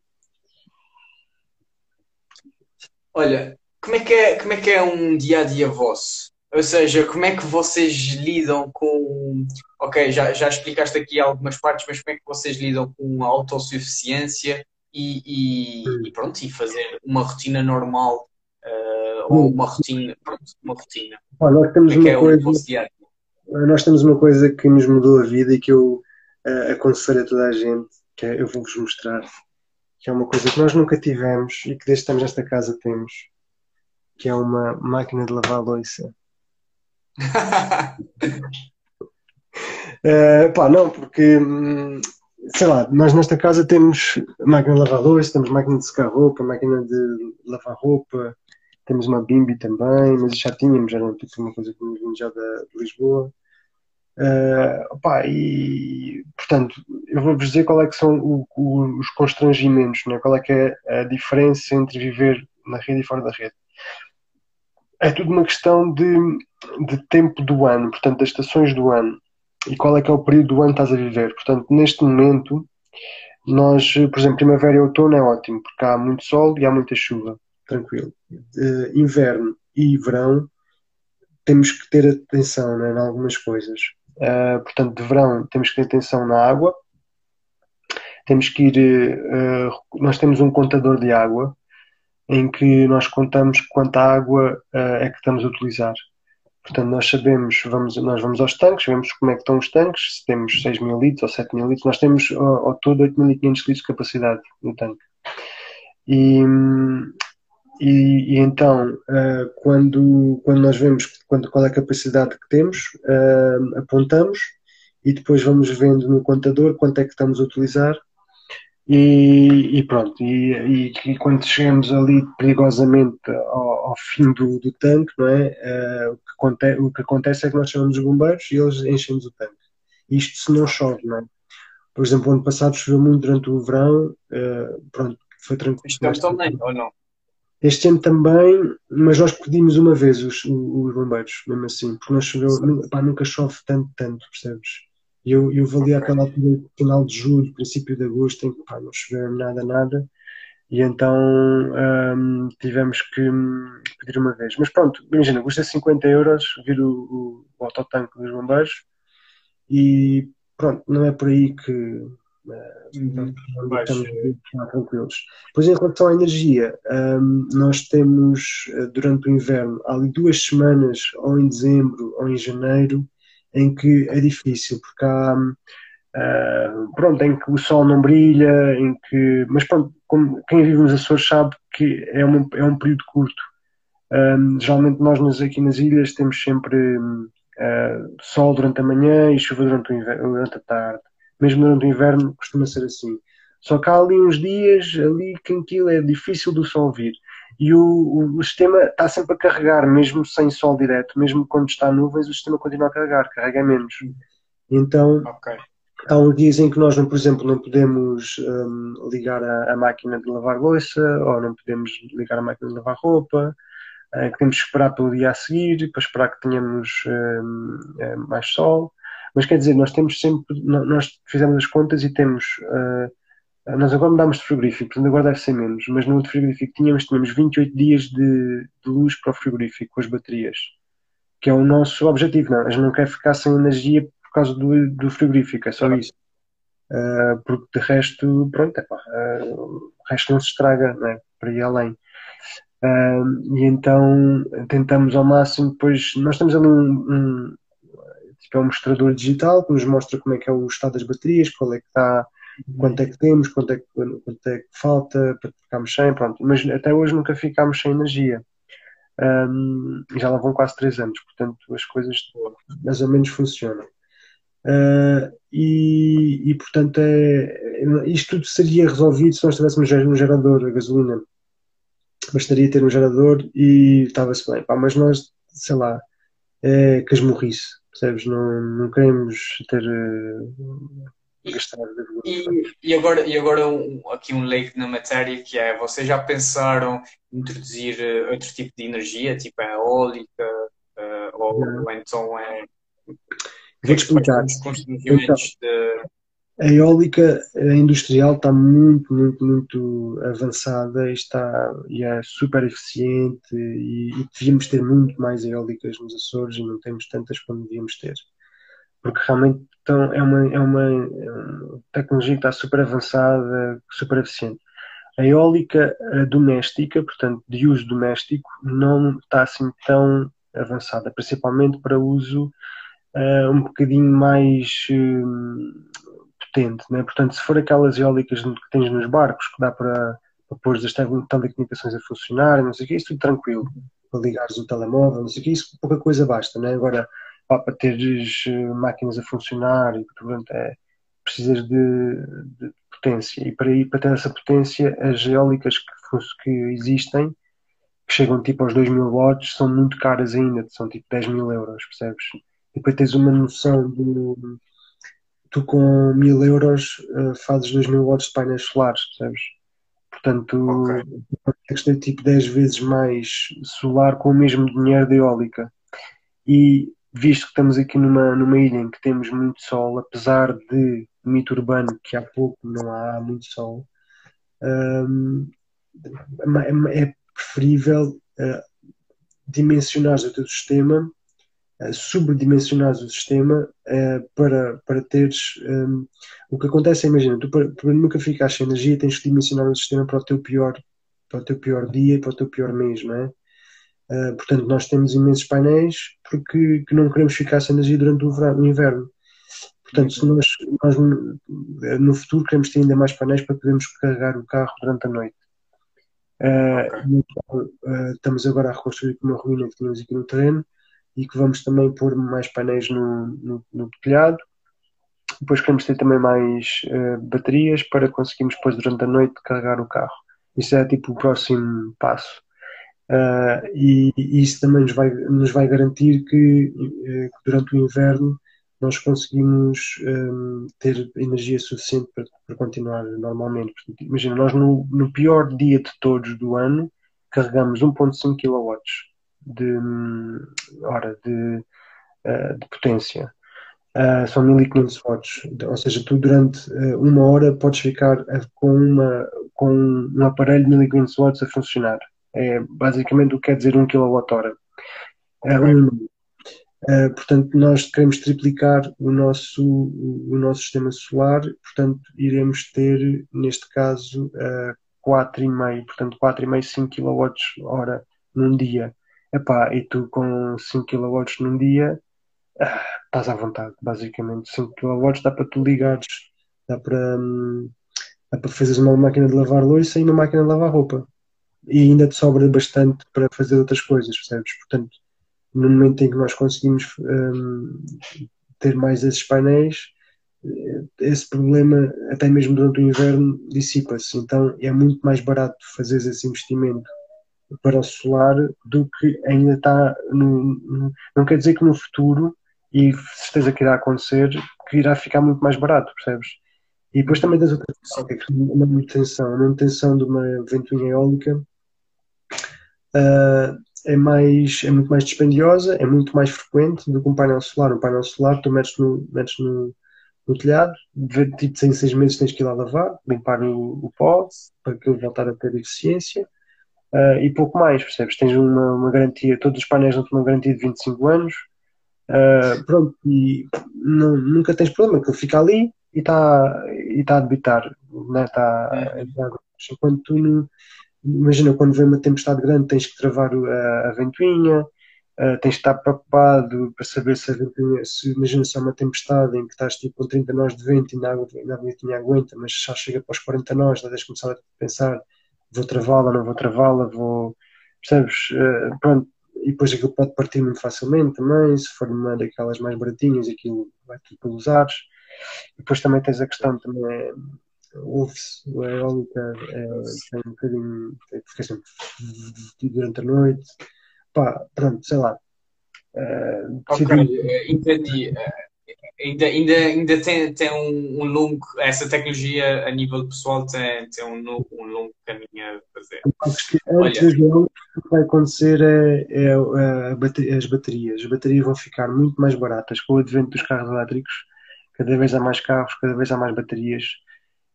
Olha, como é que é, como é que é um dia a dia vosso? Ou seja, como é que vocês lidam com. Ok, já, já explicaste aqui algumas partes, mas como é que vocês lidam com a autossuficiência e, e, e pronto, e fazer uma rotina normal uh, ou uma rotina. Pronto, uma rotina. Olha, nós temos como é uma é coisa. nós temos uma coisa que nos mudou a vida e que eu uh, aconselho a toda a gente, que é, eu vou-vos mostrar que é uma coisa que nós nunca tivemos e que desde que estamos nesta casa temos, que é uma máquina de lavar louça. Uh, pá, não, porque hum, sei lá, nós nesta casa temos máquina de lavar louça, temos máquina de secar roupa, máquina de lavar roupa, temos uma bimbi também, mas já tínhamos, era tipo uma coisa que nos já da, Lisboa. Uh, opa, e portanto, eu vou-vos dizer qual é que são o, o, os constrangimentos, né? qual é que é a diferença entre viver na rede e fora da rede. É tudo uma questão de, de tempo do ano, portanto, das estações do ano e qual é que é o período do ano que estás a viver. Portanto, neste momento, nós, por exemplo, primavera e outono é ótimo, porque há muito sol e há muita chuva, tranquilo. Uh, inverno e verão temos que ter atenção né, em algumas coisas. Uh, portanto, de verão temos que ter atenção na água. Temos que ir. Uh, nós temos um contador de água em que nós contamos quanta água uh, é que estamos a utilizar. Portanto, nós sabemos, vamos, nós vamos aos tanques, vemos como é que estão os tanques, se temos 6 mil litros ou 7 mil litros, nós temos ao, ao todo 8.500 litros de capacidade no tanque. E, e, e então, uh, quando, quando nós vemos quando, qual é a capacidade que temos, uh, apontamos e depois vamos vendo no contador quanto é que estamos a utilizar e, e pronto, e, e, e, quando chegamos ali perigosamente ao, ao fim do, do, tanque, não é? Uh, o, que acontece, o, que acontece, é que nós chamamos os bombeiros e eles enchem-nos o tanque. Isto se não chove, não é? Por exemplo, ano passado choveu muito durante o verão, uh, pronto, foi tranquilo. Este ano também, ou não? Este ano também, mas nós pedimos uma vez os, os bombeiros, mesmo assim, porque não choveu, pá, nunca chove tanto, tanto, percebes? E eu, eu valia okay. aquela altura, final de julho, princípio de agosto, em que pá, não choveu nada, nada. E então um, tivemos que pedir uma vez. Mas pronto, imagina, custa 50 euros vir o, o, o autotanque dos bombeiros e pronto, não é por aí que uh, uhum. estamos tranquilos. Pois em relação à energia, um, nós temos eh, durante o inverno, há ali duas semanas, ou em dezembro ou em janeiro, em que é difícil, porque há. Uh, pronto, em que o sol não brilha, em que. Mas pronto, como quem vive nos Açores sabe que é, uma, é um período curto. Um, geralmente nós aqui nas ilhas temos sempre uh, sol durante a manhã e chuva durante, inverno, durante a tarde. Mesmo durante o inverno costuma ser assim. Só que há ali uns dias ali que aquilo é difícil do sol vir e o, o, sistema está sempre a carregar, mesmo sem sol direto, mesmo quando está nuvens, o sistema continua a carregar, carrega menos. Então, okay. há uns dias em que nós, não, por exemplo, não podemos um, ligar a, a, máquina de lavar louça, ou não podemos ligar a máquina de lavar roupa, uh, temos que esperar pelo dia a seguir, para esperar que tenhamos eh, mais sol. Mas quer dizer, nós temos sempre, nós fizemos as contas e temos. Uh, nós agora mudámos de frigorífico, portanto agora deve ser menos, mas no outro frigorífico tínhamos, tínhamos 28 dias de, de luz para o frigorífico com as baterias, que é o nosso objetivo. Não, a gente não quer ficar sem energia por causa do, do frigorífico, é só isso. Uh, porque de resto, pronto, é pá, uh, o resto não se estraga, né, para ir além. Uh, e então tentamos ao máximo, depois nós temos ali um, um, tipo, é um mostrador digital que nos mostra como é que é o estado das baterias, qual é que está quanto é que temos, quanto é que, quanto é que falta para ficarmos sem, pronto. Mas até hoje nunca ficámos sem energia. Um, já lá vão quase três anos, portanto as coisas mais ou menos funcionam. Uh, e, e, portanto é, isto tudo seria resolvido se nós tivéssemos um gerador a gasolina. Bastaria ter um gerador e estava-se bem. Pá, mas nós, sei lá, é casmurrice, percebes? Não, não queremos ter uh, e, e, agora, e agora um, aqui um leite na matéria que é, vocês já pensaram em introduzir uh, outro tipo de energia, tipo a eólica, uh, ou, ou, então é... Vou-te explicar. Então, de... A eólica industrial está muito, muito, muito avançada e, está, e é super eficiente e, e devíamos ter muito mais eólicas nos Açores e não temos tantas como devíamos ter. Porque realmente então, é, uma, é, uma, é uma tecnologia que está super avançada, super eficiente. A eólica doméstica, portanto, de uso doméstico, não está assim tão avançada, principalmente para uso uh, um bocadinho mais uh, potente. Né? Portanto, se for aquelas eólicas que tens nos barcos, que dá para, para pôr as telecomunicações a funcionar, não sei o que, isso tudo tranquilo, para ligares o telemóvel, não sei o que, isso pouca coisa basta. Né? Agora, para teres eh, máquinas a funcionar e portanto é, precisas de, de, potência e para, ir, para ter essa potência as eólicas que, que existem que chegam tipo aos 2 mil watts são muito caras ainda, são tipo 10 mil euros, percebes? E depois tens uma noção de tu com mil euros uh, fazes 2 mil watts de painéis solares, percebes? Portanto, okay. tens ter tipo 10 vezes mais solar com o mesmo dinheiro de eólica. E visto que estamos aqui numa, numa ilha em que temos muito sol, apesar de mito urbano que há pouco não há muito sol, um, é, é preferível uh, dimensionar o teu sistema, uh, o sistema uh, para, para teres. Um, o que acontece é, imagina, tu para, para nunca ficar sem energia tens que dimensionar o sistema para o teu pior, para o teu pior dia para o teu pior mês, não é? Uh, portanto, nós temos imensos painéis porque que não queremos ficar sem energia durante o, verão, o inverno. Portanto, se nós, nós, no futuro queremos ter ainda mais painéis para podermos carregar o carro durante a noite. Uh, então, uh, estamos agora a reconstruir uma ruína que tínhamos aqui no terreno e que vamos também pôr mais painéis no, no, no telhado. Depois queremos ter também mais uh, baterias para conseguirmos depois durante a noite carregar o carro. Isso é tipo o próximo passo. Uh, e, e, isso também nos vai, nos vai garantir que, uh, que durante o inverno nós conseguimos um, ter energia suficiente para, para continuar normalmente. Imagina, nós no, no, pior dia de todos do ano carregamos 1.5 kW de, hora de, uh, de potência. Uh, são 1500 watts, ou seja, tu durante uh, uma hora podes ficar com, uma, com um aparelho de 1500 watts a funcionar. É basicamente o que quer dizer 1 kWh. Um, Uh, portanto, nós queremos triplicar o nosso, o, nosso sistema solar, portanto, iremos ter, neste caso, uh, 4,5, portanto, 4,5, 5 kWh num dia. Epá, e tu com 5 kW num dia, uh, estás à vontade, basicamente. 5 kW dá para tu ligares, dá para, um, dá para fazeres uma máquina de lavar louça e uma máquina de lavar roupa. E ainda te sobra bastante para fazer outras coisas, percebes? Portanto, no momento em que nós conseguimos um, ter mais esses painéis, esse problema, até mesmo durante o inverno, dissipa-se. Então é muito mais barato fazer esse investimento para o solar do que ainda está no, no, não quer dizer que no futuro e certeza que irá acontecer que irá ficar muito mais barato, percebes? E depois também tens outra questão, que é a manutenção. A manutenção de uma ventoinha eólica uh, é, mais, é muito mais dispendiosa, é muito mais frequente do que um painel solar. Um painel solar tu metes no, metes no, no telhado, tipo, em seis meses tens que ir lá lavar, limpar o, o pó para que ele voltar a ter eficiência uh, e pouco mais, percebes? Tens uma, uma garantia, todos os painéis não têm uma garantia de 25 anos, uh, pronto, e não, nunca tens problema, que ele fica ali e está e tá a debitar, né? está, é. enquanto tu não imagina quando vem uma tempestade grande tens que travar a, a ventoinha, uh, tens que estar preocupado para saber se a ventoinha, se imagina se é uma tempestade em que estás tipo com 30 nós de vento e a, a ventoinha aguenta, mas já chega para os 40 nós, já tens de começar a pensar vou travá-la, não vou travá-la, vou percebes? Uh, pronto, e depois aquilo pode partir muito facilmente também, se for uma daquelas mais baratinhas, aquilo vai tudo pelos ares. Depois também tens a questão também ouve-se a eólica é, tem um bocadinho fica sempre durante a noite. Pá, pronto, sei lá. Uh, ok, eh, entendi. Eh, ainda, ainda, ainda tem, tem um, um, longo essa tecnologia a nível pessoal tem, tem um, um longo caminho a fazer. Das o que vai acontecer é, é, é as baterias. As baterias vão ficar muito mais baratas com o advento dos carros elétricos. Cada vez há mais carros, cada vez há mais baterias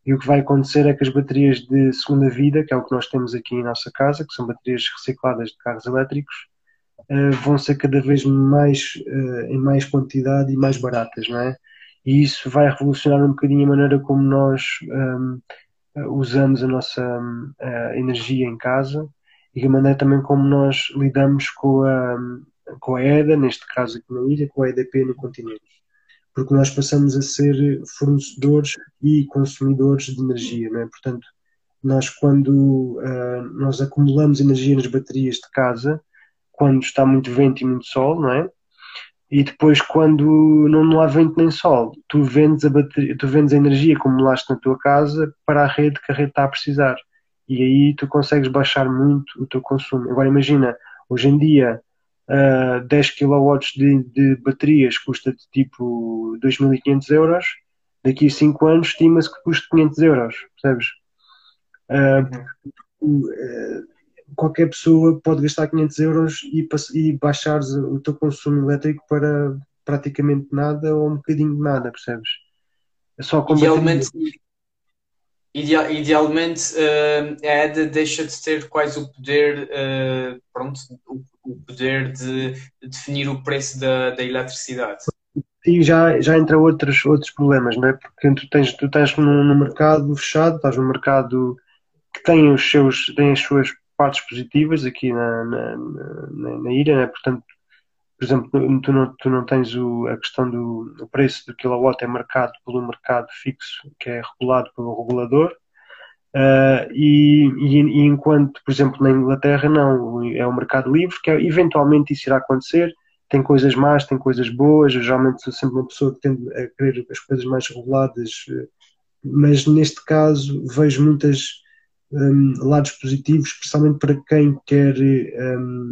e o que vai acontecer é que as baterias de segunda vida, que é o que nós temos aqui em nossa casa, que são baterias recicladas de carros elétricos, uh, vão ser cada vez mais uh, em mais quantidade e mais baratas, não é? E isso vai revolucionar um bocadinho a maneira como nós um, ehm, usamos a nossa uh, energia em casa e a maneira também como nós lidamos com a, com a EDA, neste caso aqui na ilha, com a EDP no continente porque nós passamos a ser fornecedores e consumidores de energia, não é? Portanto, nós quando uh, nós acumulamos energia nas baterias de casa, quando está muito vento e muito sol, não é? E depois quando não, não há vento nem sol, tu vendes a bateria, tu vendes a energia que acumulaste na tua casa para a rede que a rede está a precisar. E aí tu consegues baixar muito o teu consumo. Agora imagina, hoje em dia uh, 10 kW de, de, baterias custa tipo 2.500 euros, daqui a 5 anos estima-se que custa 500 euros, percebes? Uh, uh, qualquer pessoa pode gastar 500 euros e, e baixar o teu consumo elétrico para praticamente nada ou um bocadinho de nada, percebes? É só com Idealmente, Ideal, idealmente uh, a EDA deixa de ter quase o poder, uh, pronto, o, o, poder de, de, definir o preço da, da eletricidade. E já, já entra outros, outros problemas, não é? Porque tu tens, tu estás no, mercado fechado, estás no mercado que tem os seus, tem as suas partes positivas aqui na, na, na, na ilha, né? portanto, por exemplo, tu não, tu não tens o, a questão do preço do kilowatt é marcado pelo mercado fixo, que é regulado pelo regulador, uh, e, e, e, enquanto, por exemplo, na Inglaterra, não, é o mercado livre, que é, eventualmente isso irá acontecer, tem coisas más, tem coisas boas, eu geralmente sou sempre uma pessoa que tende a querer as coisas mais reguladas, mas neste caso vejo muitas um, lados positivos, especialmente para quem quer um,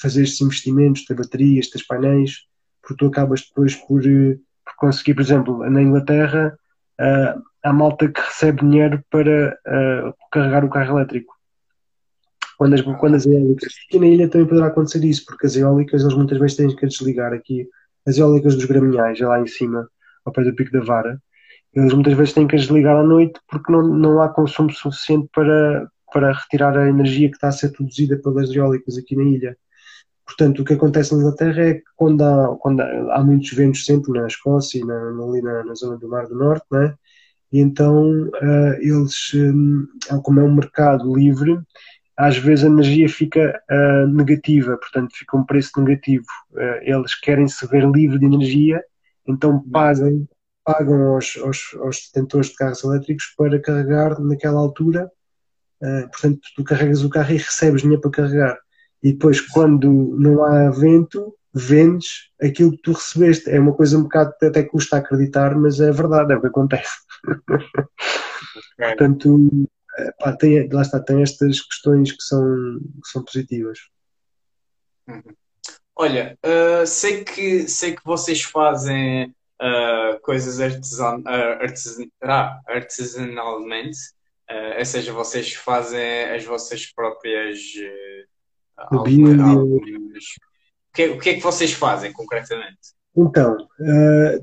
fazer estes investimentos, ter baterias, ter painéis, porque tu acabas depois por, por conseguir, por exemplo, na Inglaterra, uh, há malta que recebe dinheiro para uh, carregar o carro elétrico. Quando as, quando as eólicas. Aqui na ilha também poderá acontecer isso, porque as eólicas eles muitas vezes têm que desligar aqui. As eólicas dos graminhais, é lá em cima, ao pé do Pico da Vara, eles muitas vezes têm que as desligar à noite porque não, não há consumo suficiente para, para retirar a energia que está a ser produzida pelas eólicas aqui na ilha. Portanto, o que acontece na Inglaterra é que quando há, quando há, há muitos ventos sempre na Escócia e na, ali na, na, zona do Mar do Norte, né? e então uh, eles, um, como é um mercado livre, às vezes a energia fica uh, negativa, portanto fica um preço negativo. Uh, eles querem se ver livre de energia, então pagam, pagam aos, aos, aos detentores de carros elétricos para carregar naquela altura. Uh, portanto, tu carregas o carro e recebes dinheiro para carregar. E depois, quando não há vento, vendes aquilo que tu recebeste. É uma coisa um bocado até custa acreditar, mas é verdade, é o que acontece. Portanto, pá, tem, lá está, tem estas questões que são, que são positivas. Uhum. Olha, uh, sei, que, sei que vocês fazem uh, coisas artesan, uh, artesan, ah, artesanalmente, ou seja, vocês fazem as vossas próprias. Algumas... O, que, o que é que vocês fazem concretamente? Então,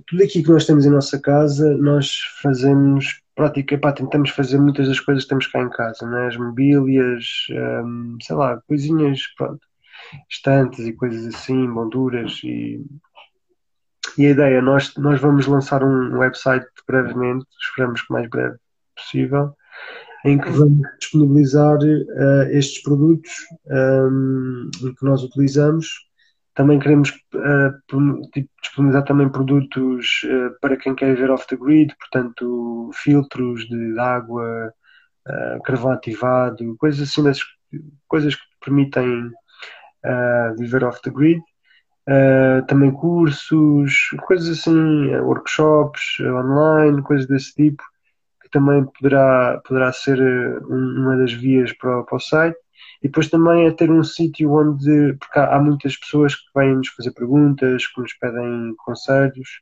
tudo aqui que nós temos em nossa casa, nós fazemos prática, pá, tentamos fazer muitas das coisas que temos cá em casa, né? as mobílias, um, sei lá, coisinhas, pronto, estantes e coisas assim, molduras e, e a ideia, nós, nós vamos lançar um website brevemente, esperamos que mais breve possível, em que vamos disponibilizar uh, estes produtos um, que nós utilizamos também queremos uh, disponibilizar também produtos uh, para quem quer ver off the grid, portanto, filtros de água, carvão ativado, coisas assim, coisas que permitem viver off the grid. Também cursos, coisas assim, workshops online, coisas desse tipo, que também poderá, poderá ser uma das vias para, para o site. E depois também é ter um sítio onde, porque há, há, muitas pessoas que vêm nos fazer perguntas, que nos pedem conselhos,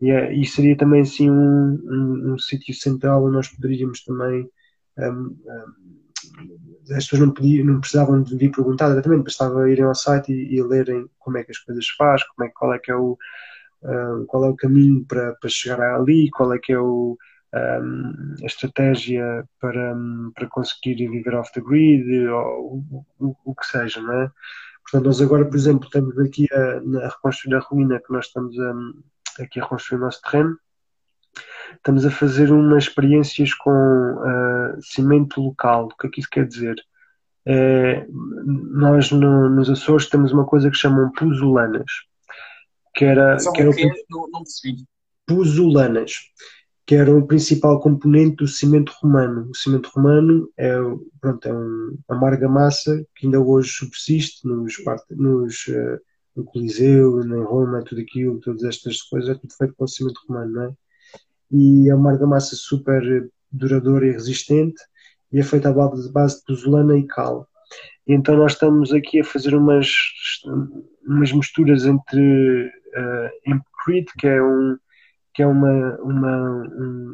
e, é, e seria também assim um, um, um sítio central onde nós poderíamos também. Um, um, as pessoas não, podiam, não precisavam de vir perguntar diretamente, bastava irem ao site e, e, lerem como é que as coisas se faz, como é, qual é que é o, qual é o caminho para, para chegar ali, qual é que é o, um, a estratégia para, para conseguir viver off the grid ou o, o, o que seja, não é? Portanto, nós agora, por exemplo, estamos aqui a, a reconstruir a ruína que nós estamos a, aqui a reconstruir o nosso terreno. Estamos a fazer umas experiências com uh, cimento local. O que é que isso quer dizer? É, nós no, nos Açores temos uma coisa que chamam puzulanas. Que era, Só que era o que não, não percebi. Puzulanas que era o principal componente do cimento romano. O cimento romano é, pronto, é um, uma argamassa que ainda hoje subsiste nos, nos, uh, no Coliseu, em Roma, tudo aquilo, todas estas coisas, é tudo feito com cimento romano, não é? E é uma argamassa super duradoura e resistente e é feita à base, de pozolana e cal. Então nós estamos aqui a fazer umas, umas misturas entre uh, que é um que é uma, uma,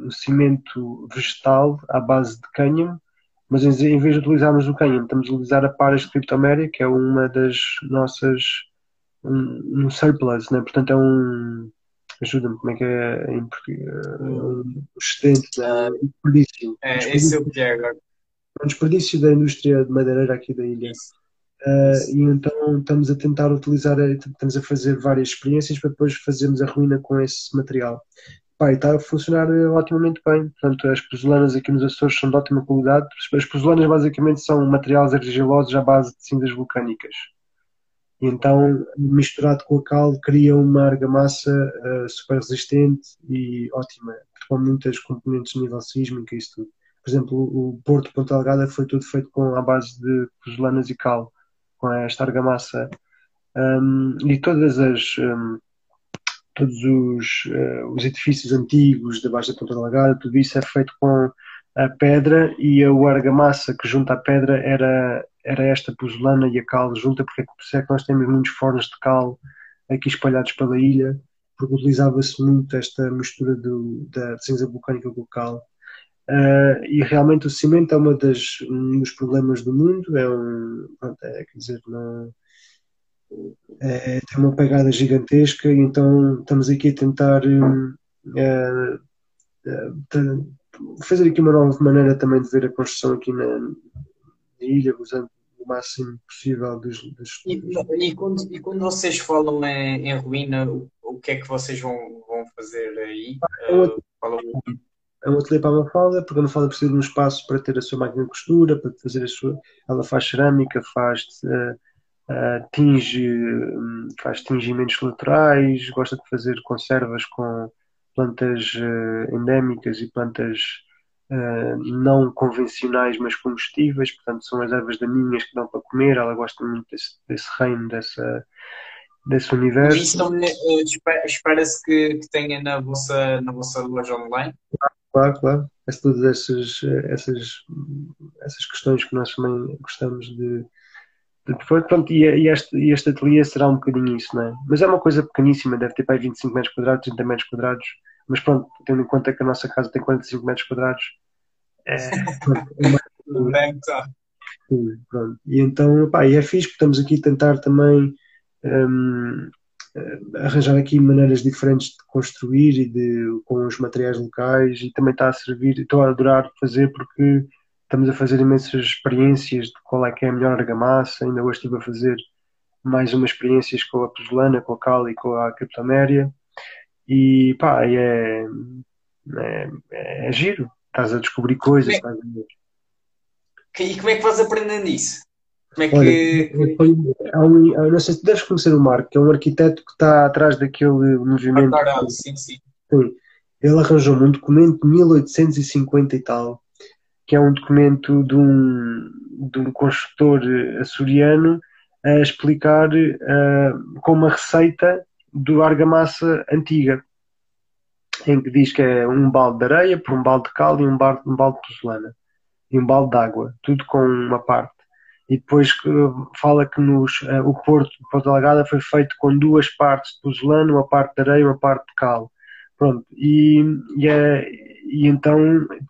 um cimento vegetal à base de cânhamo, mas em vez de utilizarmos o cânhamo, estamos a utilizar a Paras Cryptomeria, que é uma das nossas um, um surplus, né? portanto é um ajuda-me, como é que é em é um excedente, né? um desperdício. É, esse é o que é agora. Um desperdício da indústria de madeireira aqui da ilha. Uh, e então estamos a tentar utilizar, estamos a fazer várias experiências para depois fazermos a ruína com esse material. pá, está a funcionar otimamente bem. Portanto, as pozolanas aqui nos Açores são de ótima qualidade. As pozolanas basicamente são materiais argilosos à base de cinzas vulcânicas. Então, misturado com a cal, cria uma argamassa uh, super resistente e ótima, com muitas componentes de nível sísmico e isso tudo. Por exemplo, o Porto Ponta Delgada foi tudo feito com a base de pozolanas e cal, com esta argamassa. Um, e todas as, um, todos os, uh, os edifícios antigos da Baixa da Ponta Delgada, tudo isso é feito com a pedra e a argamassa que junta a pedra era, era esta pozolana e a cal junta, porque é que nós temos muitos fornos de cal aqui espalhados pela ilha, porque utilizava-se muito esta mistura do, da cinza vulcânica com cal. Uh, e realmente o cimento é uma das, um dos problemas do mundo, é um, é, quer dizer, não, é, tem uma pegada gigantesca, então estamos aqui a tentar uh, uh, fazer aqui uma nova maneira também de ver a construção aqui na, na ilha, usando máximo possível dos. dos... E, e, quando, e quando vocês falam em, em ruína, o, o, que é que vocês vão, vão fazer aí? É um, uh, é um ateliê para a Mafalda, porque a Mafalda precisa de um espaço para ter a sua máquina de costura, para fazer a sua. Ela faz cerâmica, faz. Uh, uh, tinge, hum, faz tingimentos laterais, gosta de fazer conservas com plantas endémicas e plantas não convencionais, mas comestíveis, portanto são as ervas daninhas que dão para comer, ela gosta muito desse, desse reino, dessa, desse universo. E isso também espera-se que, que tenha na vossa, na vossa loja online? Claro, claro. É todas essas, essas, essas questões que nós também gostamos de, Pronto, e, este, este ateliê será um bocadinho isso, não é? Mas é uma coisa pequeníssima, deve ter para aí 25 metros quadrados, 30 metros quadrados, mas pronto, tendo em conta que a nossa casa tem 45 metros quadrados, é, é Sim, pronto. E então, pá, e é fixe, porque estamos aqui a tentar também um, arranjar aqui maneiras diferentes de construir e de, com os materiais locais e também está a servir, estou a adorar fazer porque estamos a fazer imensas experiências de qual é que é a melhor argamassa. Ainda hoje estive a fazer mais umas experiências com a pozolana, com a cal e com a criptoméria. E pá, é, é, é, giro. Estás a descobrir coisas. Como é, e como é que vais aprendendo isso? Como é que. Olha, um, não sei se deves conhecer o Marco, que é um arquiteto que está atrás daquele movimento. Ah, sim, sim. sim. Ele arranjou um documento de 1850 e tal, que é um documento de um, de um construtor açoriano a explicar uh, com uma receita do argamassa antiga, em que diz que é um balde de areia por um balde de cal e um balde, um balde de porcelana e um balde de água, tudo com uma parte. E depois fala que nos, uh, o Porto de Porto Alagada foi feito com duas partes de porcelana, uma parte de areia e uma parte de cal. Pronto, e, e, é, e então,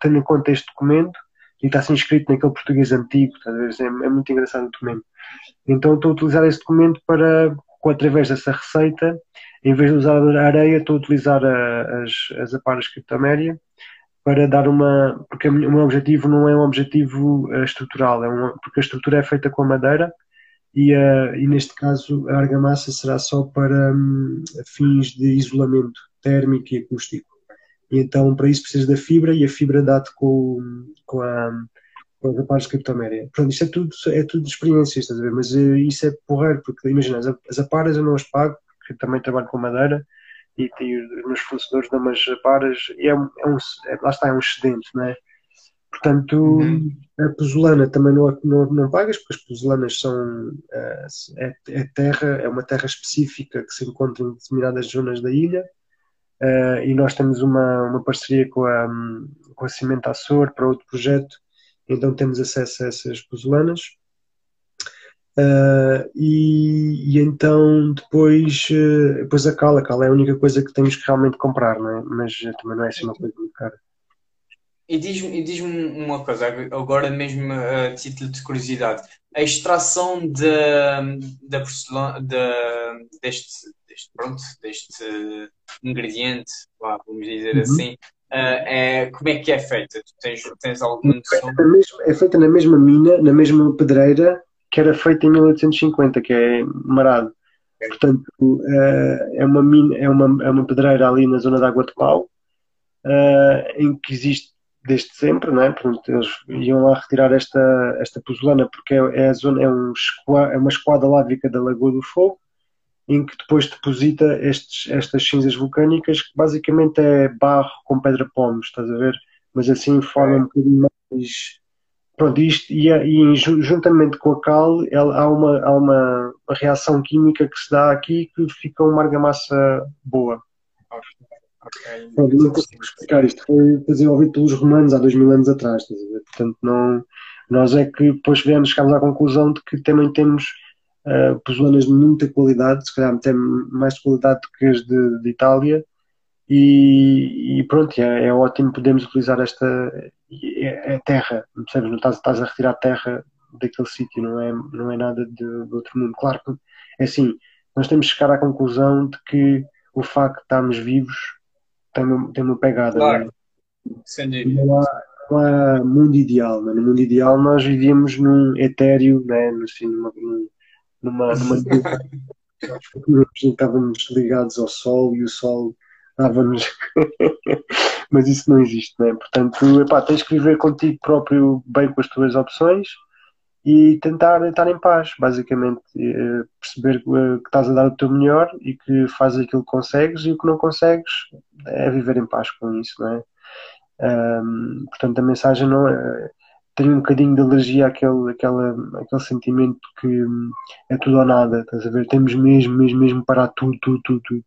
tendo em conta este documento, e está assim escrito naquele português antigo, é, é muito engraçado o documento. Então estou a utilizar esse documento para, através dessa receita, em vez de usar a areia, estou a utilizar a, as, as aparas criptoméria para dar uma. Porque o meu objetivo não é um objetivo uh, estrutural, é porque a estrutura é feita com madeira e, uh, e neste caso a argamassa será só para um, fins de isolamento térmico e acústico. E então, para isso, precisas da fibra e a fibra dá-te com, com a com a parte de criptoméria. Pronto, isto é tudo, é tudo experiência, estás a ver? Mas uh, isso é porreiro, porque imagina, as, as aparas eu não as pago, porque também trabalho com madeira e, e os meus fornecedores dão umas aparas e é, é um, é, lá está, é um excedente, não é? Portanto, uhum. a pozolana também não, não, não pagas, porque as pozolanas são uh, é, é, terra, é uma terra específica que se encontra em determinadas zonas da ilha Uh, e nós temos uma, uma parceria com a, com a Cimento Açor para outro projeto, então temos acesso a essas pozolanas. Uh, e, e, então depois, uh, depois a cal, a cal é a única coisa que temos que realmente comprar, não é? mas também não é assim uma coisa muito cara. E diz-me diz uma coisa, agora mesmo a título de curiosidade, a extração de, da porcelana, de, deste, deste, pronto, deste ingrediente, vamos dizer uhum. assim, uh, é, como é que é feita? Tu tens, tens alguma noção? É feita na mesma mina, na mesma pedreira que era feita em 1850, que é Marado. Portanto, uh, é uma mina, é uma, é uma pedreira ali na zona da Água de Pau, uh, em que existe desde sempre, não é? Portanto, eles iam lá retirar esta, esta pozolana porque é, é, a zona, é, um, é uma esquadra lávica da Lagoa do Fogo, em que depois deposita estes, estas cinzas vulcânicas, que basicamente é barro com pedra pomes, estás a ver? Mas assim forma um bocadinho mais. Pronto, isto, e, e juntamente com a cal, ela, há, uma, há uma, uma reação química que se dá aqui que fica uma argamassa boa. Okay. Pronto, não consigo explicar isto. Foi desenvolvido pelos romanos há dois mil anos atrás. Portanto, não, nós é que depois viemos, chegámos à conclusão de que também temos uh, de muita qualidade, se calhar até mais de qualidade do que as de, de Itália. E, e pronto, é, é, ótimo podemos utilizar esta é, é terra, percebes? Não estás, estás, a retirar terra daquele sítio, não é, não é nada de, de outro mundo. Claro que é assim, nós temos que chegar à conclusão de que o facto de estarmos vivos tem uma, tem uma pegada. Claro. Sem dúvida. Não há, não há mundo ideal. Né? No mundo ideal nós vivíamos num etéreo, né? assim, numa, numa, numa estávamos ligados ao Sol e o Sol dava-nos. Mas isso não existe, né? Portanto, epá, tens que viver contigo próprio bem com as tuas opções e tentar estar em paz, basicamente. Eh, perceber eh, que estás a dar o teu melhor e que fazes aquilo que consegues e o que não consegues é viver em paz com isso, não é? Um, portanto, a mensagem não é. Tenho um bocadinho de alergia àquele, àquela, àquele sentimento que hum, é tudo ou nada, estás a ver? Temos mesmo, mesmo, mesmo parar tudo, tudo, tudo, tudo.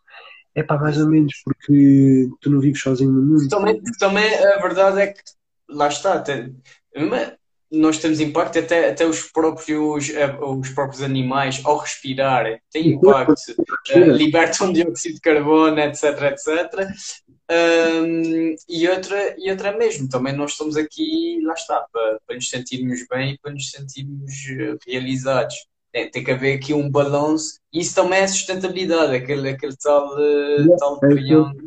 É pá, mais ou menos, porque tu não vives sozinho no mundo. Também, também a verdade é que, lá está, tem, nós temos impacto, até, até os, próprios, eh, os próprios animais, ao respirar, têm impacto, uh, libertam dióxido de carbono, etc, etc. Um, e, outra, e outra mesmo, também nós estamos aqui, lá está, para, para nos sentirmos bem e para nos sentirmos eh, realizados. É, tem que haver aqui um balanço, e isso também é sustentabilidade, aquele, aquele tal, uh, tal é triângulo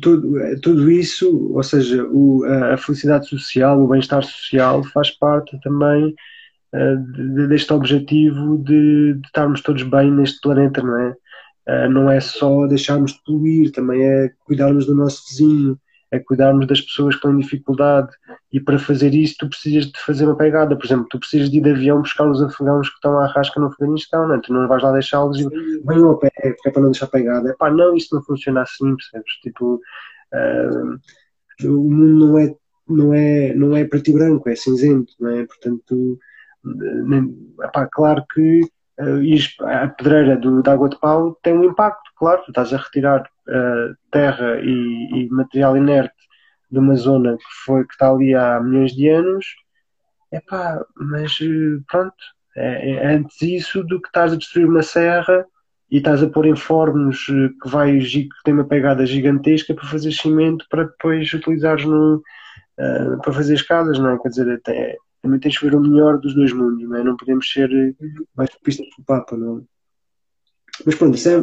tudo, tudo isso, ou seja, o, a felicidade social, o bem-estar social, faz parte também uh, de, deste objetivo de, de, estarmos todos bem neste planeta, não é? Uh, não é só deixarmos de poluir, também é cuidarmos do nosso vizinho, é cuidarmos das pessoas que têm dificuldade. E para fazer isso, tu precisas de fazer uma pegada. Por exemplo, tu precisas de ir de avião buscar os afegãos que estão à rasca no Afeganistão, não é? Tu não vais lá deixá-los e venham a pé, é para não deixar pegada. É pá, não, isso não funciona assim, percebes? Tipo, uh, o mundo não é, não, é, não é preto e branco, é cinzento, não é? Portanto, uh, epá, claro que uh, a pedreira do, da água de pau tem um impacto, claro, tu estás a retirar uh, terra e, e, material inerte de uma zona que foi que está ali há milhões de anos, é pá, mas eh, pronto, é, é, antes isso do que estás a destruir uma serra e estás a pôr em fornos que vai que tem uma pegada gigantesca para fazer cimento para depois utilizares no, uh, para fazer escadas, não é? Quer dizer, até, também tens que ver o melhor dos dois mundos, não é? Não podemos ser mais pistas do Papa, não é? Mas pronto, é,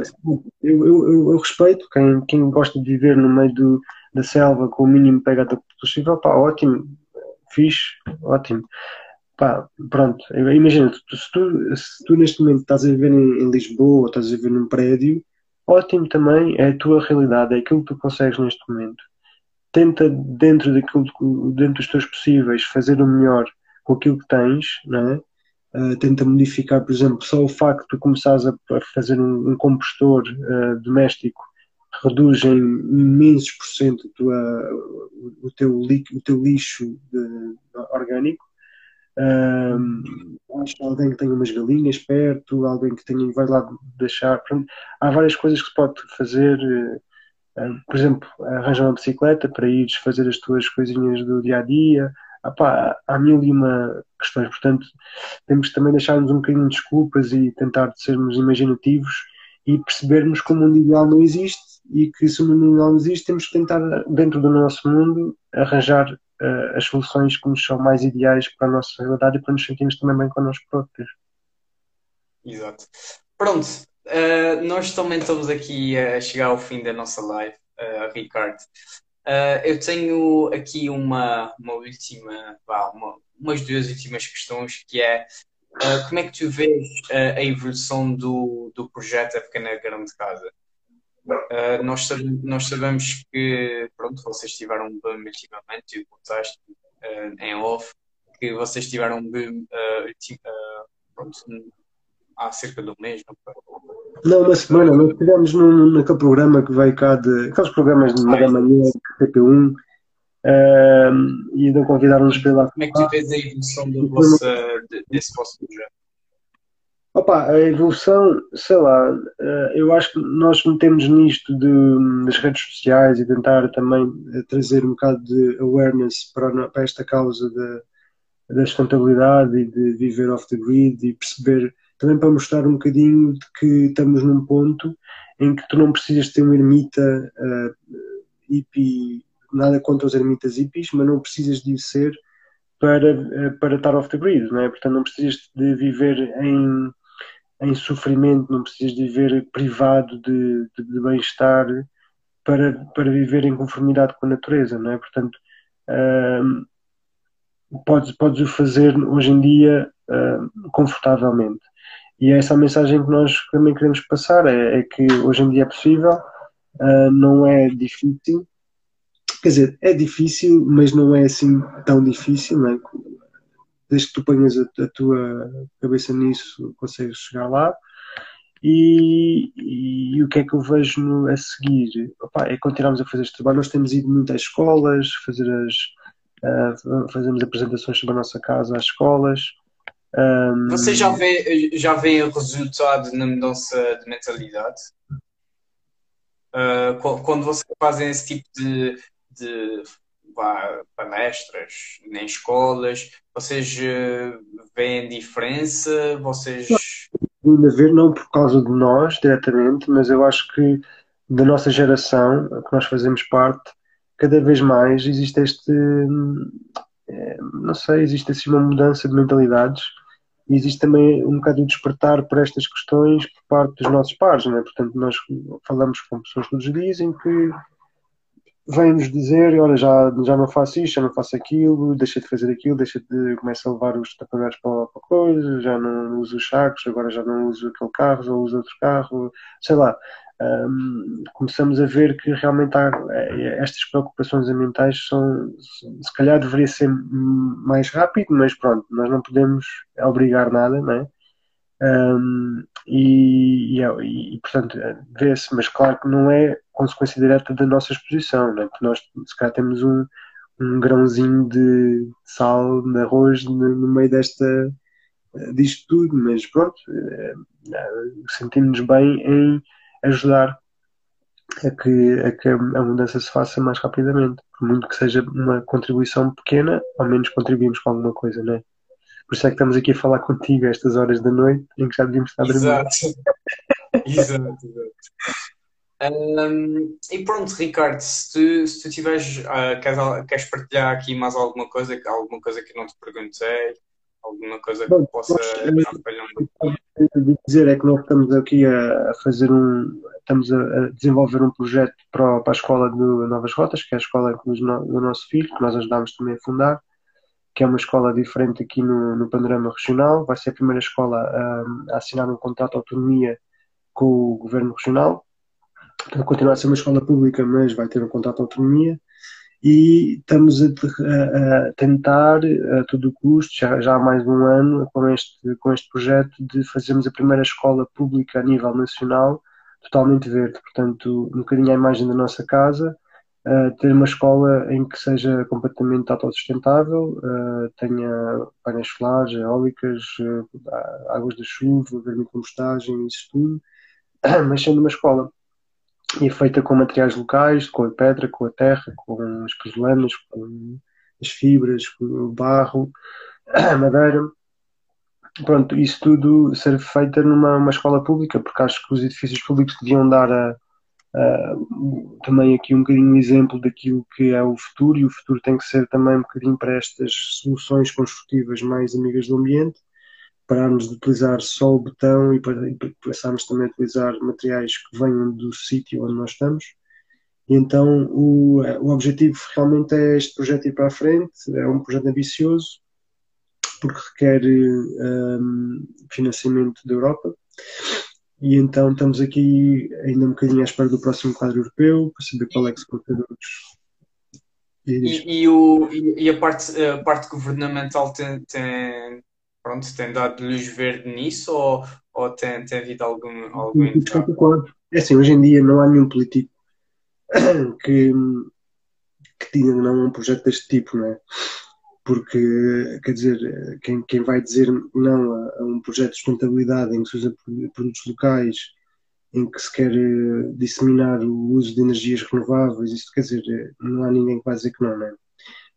eu, eu, eu, respeito quem, quem gosta de viver no meio do, da selva com o mínimo pegada possível, pá, ótimo, fixe, ótimo. Pá, pronto, imagina, se tu, se tu neste momento estás a viver em, em Lisboa, estás a viver num prédio, ótimo também, é a tua realidade, é aquilo que tu consegues neste momento. Tenta, dentro, daquilo, dentro dos teus possíveis, fazer o melhor com aquilo que tens, não é? Uh, tenta modificar, por exemplo, só o facto de começares a, fazer um, um compostor uh, doméstico reduz em imensos por cento o, teu o teu lixo de, orgânico. Um, acho alguém que tenha umas galinhas perto, alguém que tenha, vai lá deixar. Há várias coisas que se pode fazer. Uh, por exemplo, arranjar uma bicicleta para ires fazer as tuas coisinhas do dia a dia Epá, há mil e uma questões, portanto, temos que também deixar-nos um bocadinho de desculpas e tentar sermos imaginativos e percebermos que o mundo ideal não existe e que se o mundo ideal não existe, temos que tentar, dentro do nosso mundo, arranjar uh, as soluções que nos são mais ideais para a nossa realidade e para nos sentirmos também bem connosco próprios. Exato. Pronto, uh, nós também estamos aqui a chegar ao fim da nossa live, uh, Ricardo. Uh, eu tenho aqui uma, uma última, uma, umas duas últimas questões, que é uh, como é que tu vês uh, a evolução do, do projeto A Pequena Grande Casa? Nós, sabemos, nós sabemos que pronto, vocês tiveram um boom ultimamente, e contaste em off, que vocês tiveram um boom pronto, há cerca de um mês, não foi? Não, uma semana, nós estivemos num, naquele programa que veio cá de. aqueles programas de da manhã, CP1, uh, e então convidaram-nos para lá. Como é que tu vês a evolução do vosso, desse vosso projeto? Opa, a evolução, sei lá, uh, eu acho que nós metemos nisto de, das redes sociais e tentar também eh, trazer um bocado de awareness para, para esta causa da, da sustentabilidade e de viver off the grid e perceber também para mostrar um bocadinho de que estamos num ponto em que tu não precisas ter um ermita uh, hippie, nada contra os ermitas hippies, mas não precisas de ser para, uh, para estar off the grid, não é? Portanto, não precisas de viver em, em sofrimento, não precisas de viver privado de, de, de bem-estar para, para viver em conformidade com a natureza, não é? Portanto, uh, podes, podes o fazer hoje em dia uh, confortavelmente. E é essa a mensagem que nós também queremos passar, é, é que hoje em dia é possível, uh, não é difícil, quer dizer, é difícil, mas não é assim tão difícil, não é? desde que tu ponhas a, a, tua cabeça nisso, consegues chegar lá. E, e, e, o que é que eu vejo no, a seguir? Opa, é continuarmos a fazer este trabalho. Nós temos ido muito às escolas, fazer as, uh, fazemos apresentações sobre a nossa casa às escolas. Um... Você já vê, já vê o resultado na mudança de mentalidade? Uh, quando vocês fazem esse tipo de, de palestras em escolas, vocês uh, veem diferença? Vocês. Ainda ver, não por causa de nós diretamente, mas eu acho que da nossa geração, que nós fazemos parte, cada vez mais existe este. Eh, não sei, existe assim uma mudança de mentalidades e existe também um bocado de despertar por estas questões por parte dos nossos pares, não é? Portanto, nós falamos com pessoas que nos dizem que vêm-nos dizer, olha, já, já não faço isto, já não faço aquilo, deixa de fazer aquilo, deixa de começar a levar os tapadeiros para, para coisa, já não uso os sacos, agora já não uso aquele carro, já uso outro carro, sei lá. Um, começamos a ver que realmente há, é, estas preocupações ambientais são, se calhar deveria ser mais rápido, mas pronto, nós não podemos obrigar nada, não é? Um, e, e, e, portanto, vê-se, mas claro que não é consequência direta da nossa exposição, né? porque nós, se calhar, temos um, um grãozinho de sal, de arroz no, no meio desta disto tudo, mas pronto, é, é, sentimos-nos bem em ajudar a que, a que a mudança se faça mais rapidamente. Por muito que seja uma contribuição pequena, ao menos contribuímos com alguma coisa, não é? Por isso é que estamos aqui a falar contigo a estas horas da noite, em que já devíamos estar a dormir. Exato, exato, exato. Um, e pronto, Ricardo, se tu, se tu tiveres, uh, queres, queres, partilhar aqui mais alguma coisa, alguma coisa que não te perguntei, alguma coisa que Bom, possa de dizer é que nós estamos aqui a, fazer um, estamos a, desenvolver um projeto para, para a escola de Novas Rotas, que é a escola do nosso filho, que nós ajudámos também a fundar que é uma escola diferente aqui no, no panorama regional. Vai ser a primeira escola a, a assinar um contrato de autonomia com o governo regional. Vai continuar a ser uma escola pública, mas vai ter um contrato de autonomia. E estamos a, a, tentar, a todo custo, já, já há mais de um ano, com este, com este projeto, de fazermos a primeira escola pública a nível nacional totalmente verde. Portanto, um bocadinho a imagem da nossa casa, uh, ter uma escola em que seja completamente autossustentável, uh, tenha painéis solares, eólicas, uh, águas de chuva, vermicompostagem, isso tudo, mas sendo uma escola e é feita com materiais locais, com a pedra, com a terra, com as pozolanas, com as fibras, com o barro, a madeira. Pronto, isso tudo ser feita numa escola pública, porque acho que os edifícios públicos deviam dar a, Uh, também aqui um bocadinho exemplo daquilo que é o futuro, e o futuro tem que ser também um bocadinho para estas soluções construtivas mais amigas do ambiente, pararmos de utilizar só o betão e, passarmos também a utilizar materiais que venham do sítio onde nós estamos. E então o, o objetivo realmente é este projeto ir para a frente, é um projeto ambicioso, porque requer um, financiamento da Europa. E então estamos aqui ainda um bocadinho à espera do próximo quadro europeu para saber qual é que se ter e, e, o, e, a, parte, a parte governamental tem, tem, pronto, tem dado luz verde nisso ou, ou tem, tem havido algum, algum É assim, hoje em dia não há nenhum político que, que tinha não um projeto deste tipo, não é? Porque, quer dizer, quem, quem vai dizer não a, a um projeto de sustentabilidade em que se usa produtos locais em que se quer eh, disseminar o uso de energias renováveis, isto quer dizer, eh, não há ninguém que vá dizer que não, não é?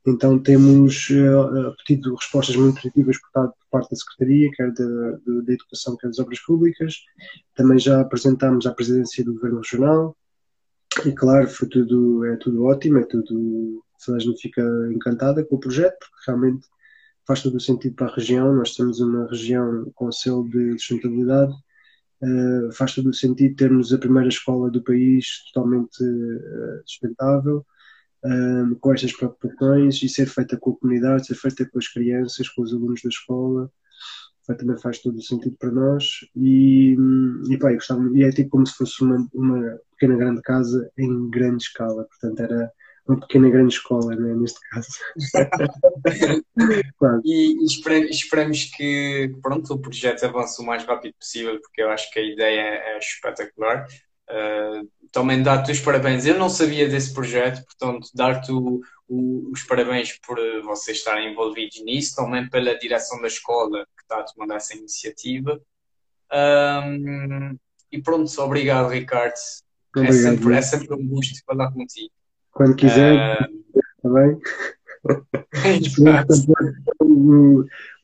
Então temos uh, respostas muito positivas por parte da Secretaria, quer da, da Educação, quer das Obras Públicas. Também já apresentámos à Presidência do Governo Regional e, claro, foi tudo, é tudo ótimo, é tudo. A gente fica encantada com o projeto, porque realmente faz todo o sentido para a região. Nós temos uma região com selo de sustentabilidade Uh, faz todo o sentido termos a primeira escola do país totalmente uh, sustentável, uh, com estas preocupações e ser feita com a comunidade, ser feita com as crianças, com os alunos da escola, também faz todo o sentido para nós. E, e, pá, gostava, e é tipo como se fosse uma, uma pequena grande casa em grande escala, portanto era uma pequena grande escola, né, neste caso. E esperamos que pronto, o projeto avance o mais rápido possível, porque eu acho que a ideia é espetacular. Uh, também dar-te os parabéns. Eu não sabia desse projeto, portanto, dar-te os parabéns por vocês estarem envolvidos nisso, também pela direção da escola que está a tomar essa iniciativa. Um, e pronto, obrigado, Ricardo. É obrigado, é, sempre, é sempre um gosto falar contigo. Quando quiser, também.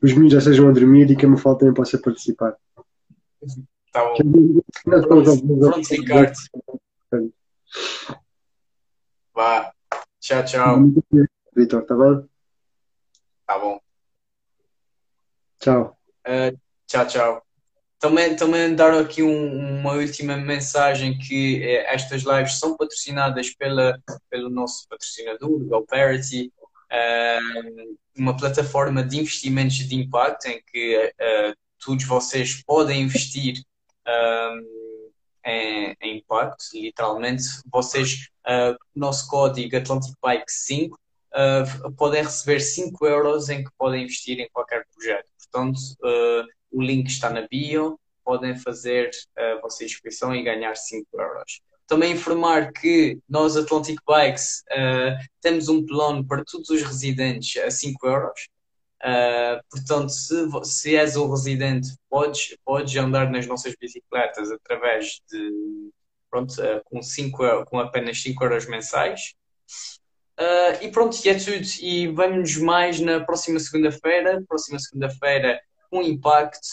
os meninos já sejam a dormir e que a me falta também possa participar. Tá bom. Pronto, Ricardo. Vá. Tchau, tchau. Vitor, tá bom? Tá bom. Tchau. Uh, tchau, tchau. Também, também dar aqui um, uma última mensagem que é, estas lives são patrocinadas pela, pelo nosso patrocinador, GoParity, uh, uma plataforma de investimentos de impacto em que uh, todos vocês podem investir um, em, em, impacto, literalmente. Vocês, uh, nosso código Atlantic Bike 5, uh, podem receber 5 euros em que podem investir em qualquer projeto. Portanto, uh, o link está na bio, podem fazer a vossa inscrição e ganhar 5 euros. Também informar que nós, Atlantic Bikes, uh, temos um plano para todos os residentes a 5 euros. Uh, portanto, se, se és um residente, podes, podes andar nas nossas bicicletas através de, pronto, uh, com, 5, com apenas 5 euros mensais. Uh, e pronto, e é tudo. E vamos mais na próxima segunda-feira. Próxima segunda-feira um impacto.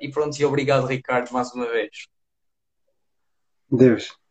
E pronto, e obrigado, Ricardo, mais uma vez. Deus.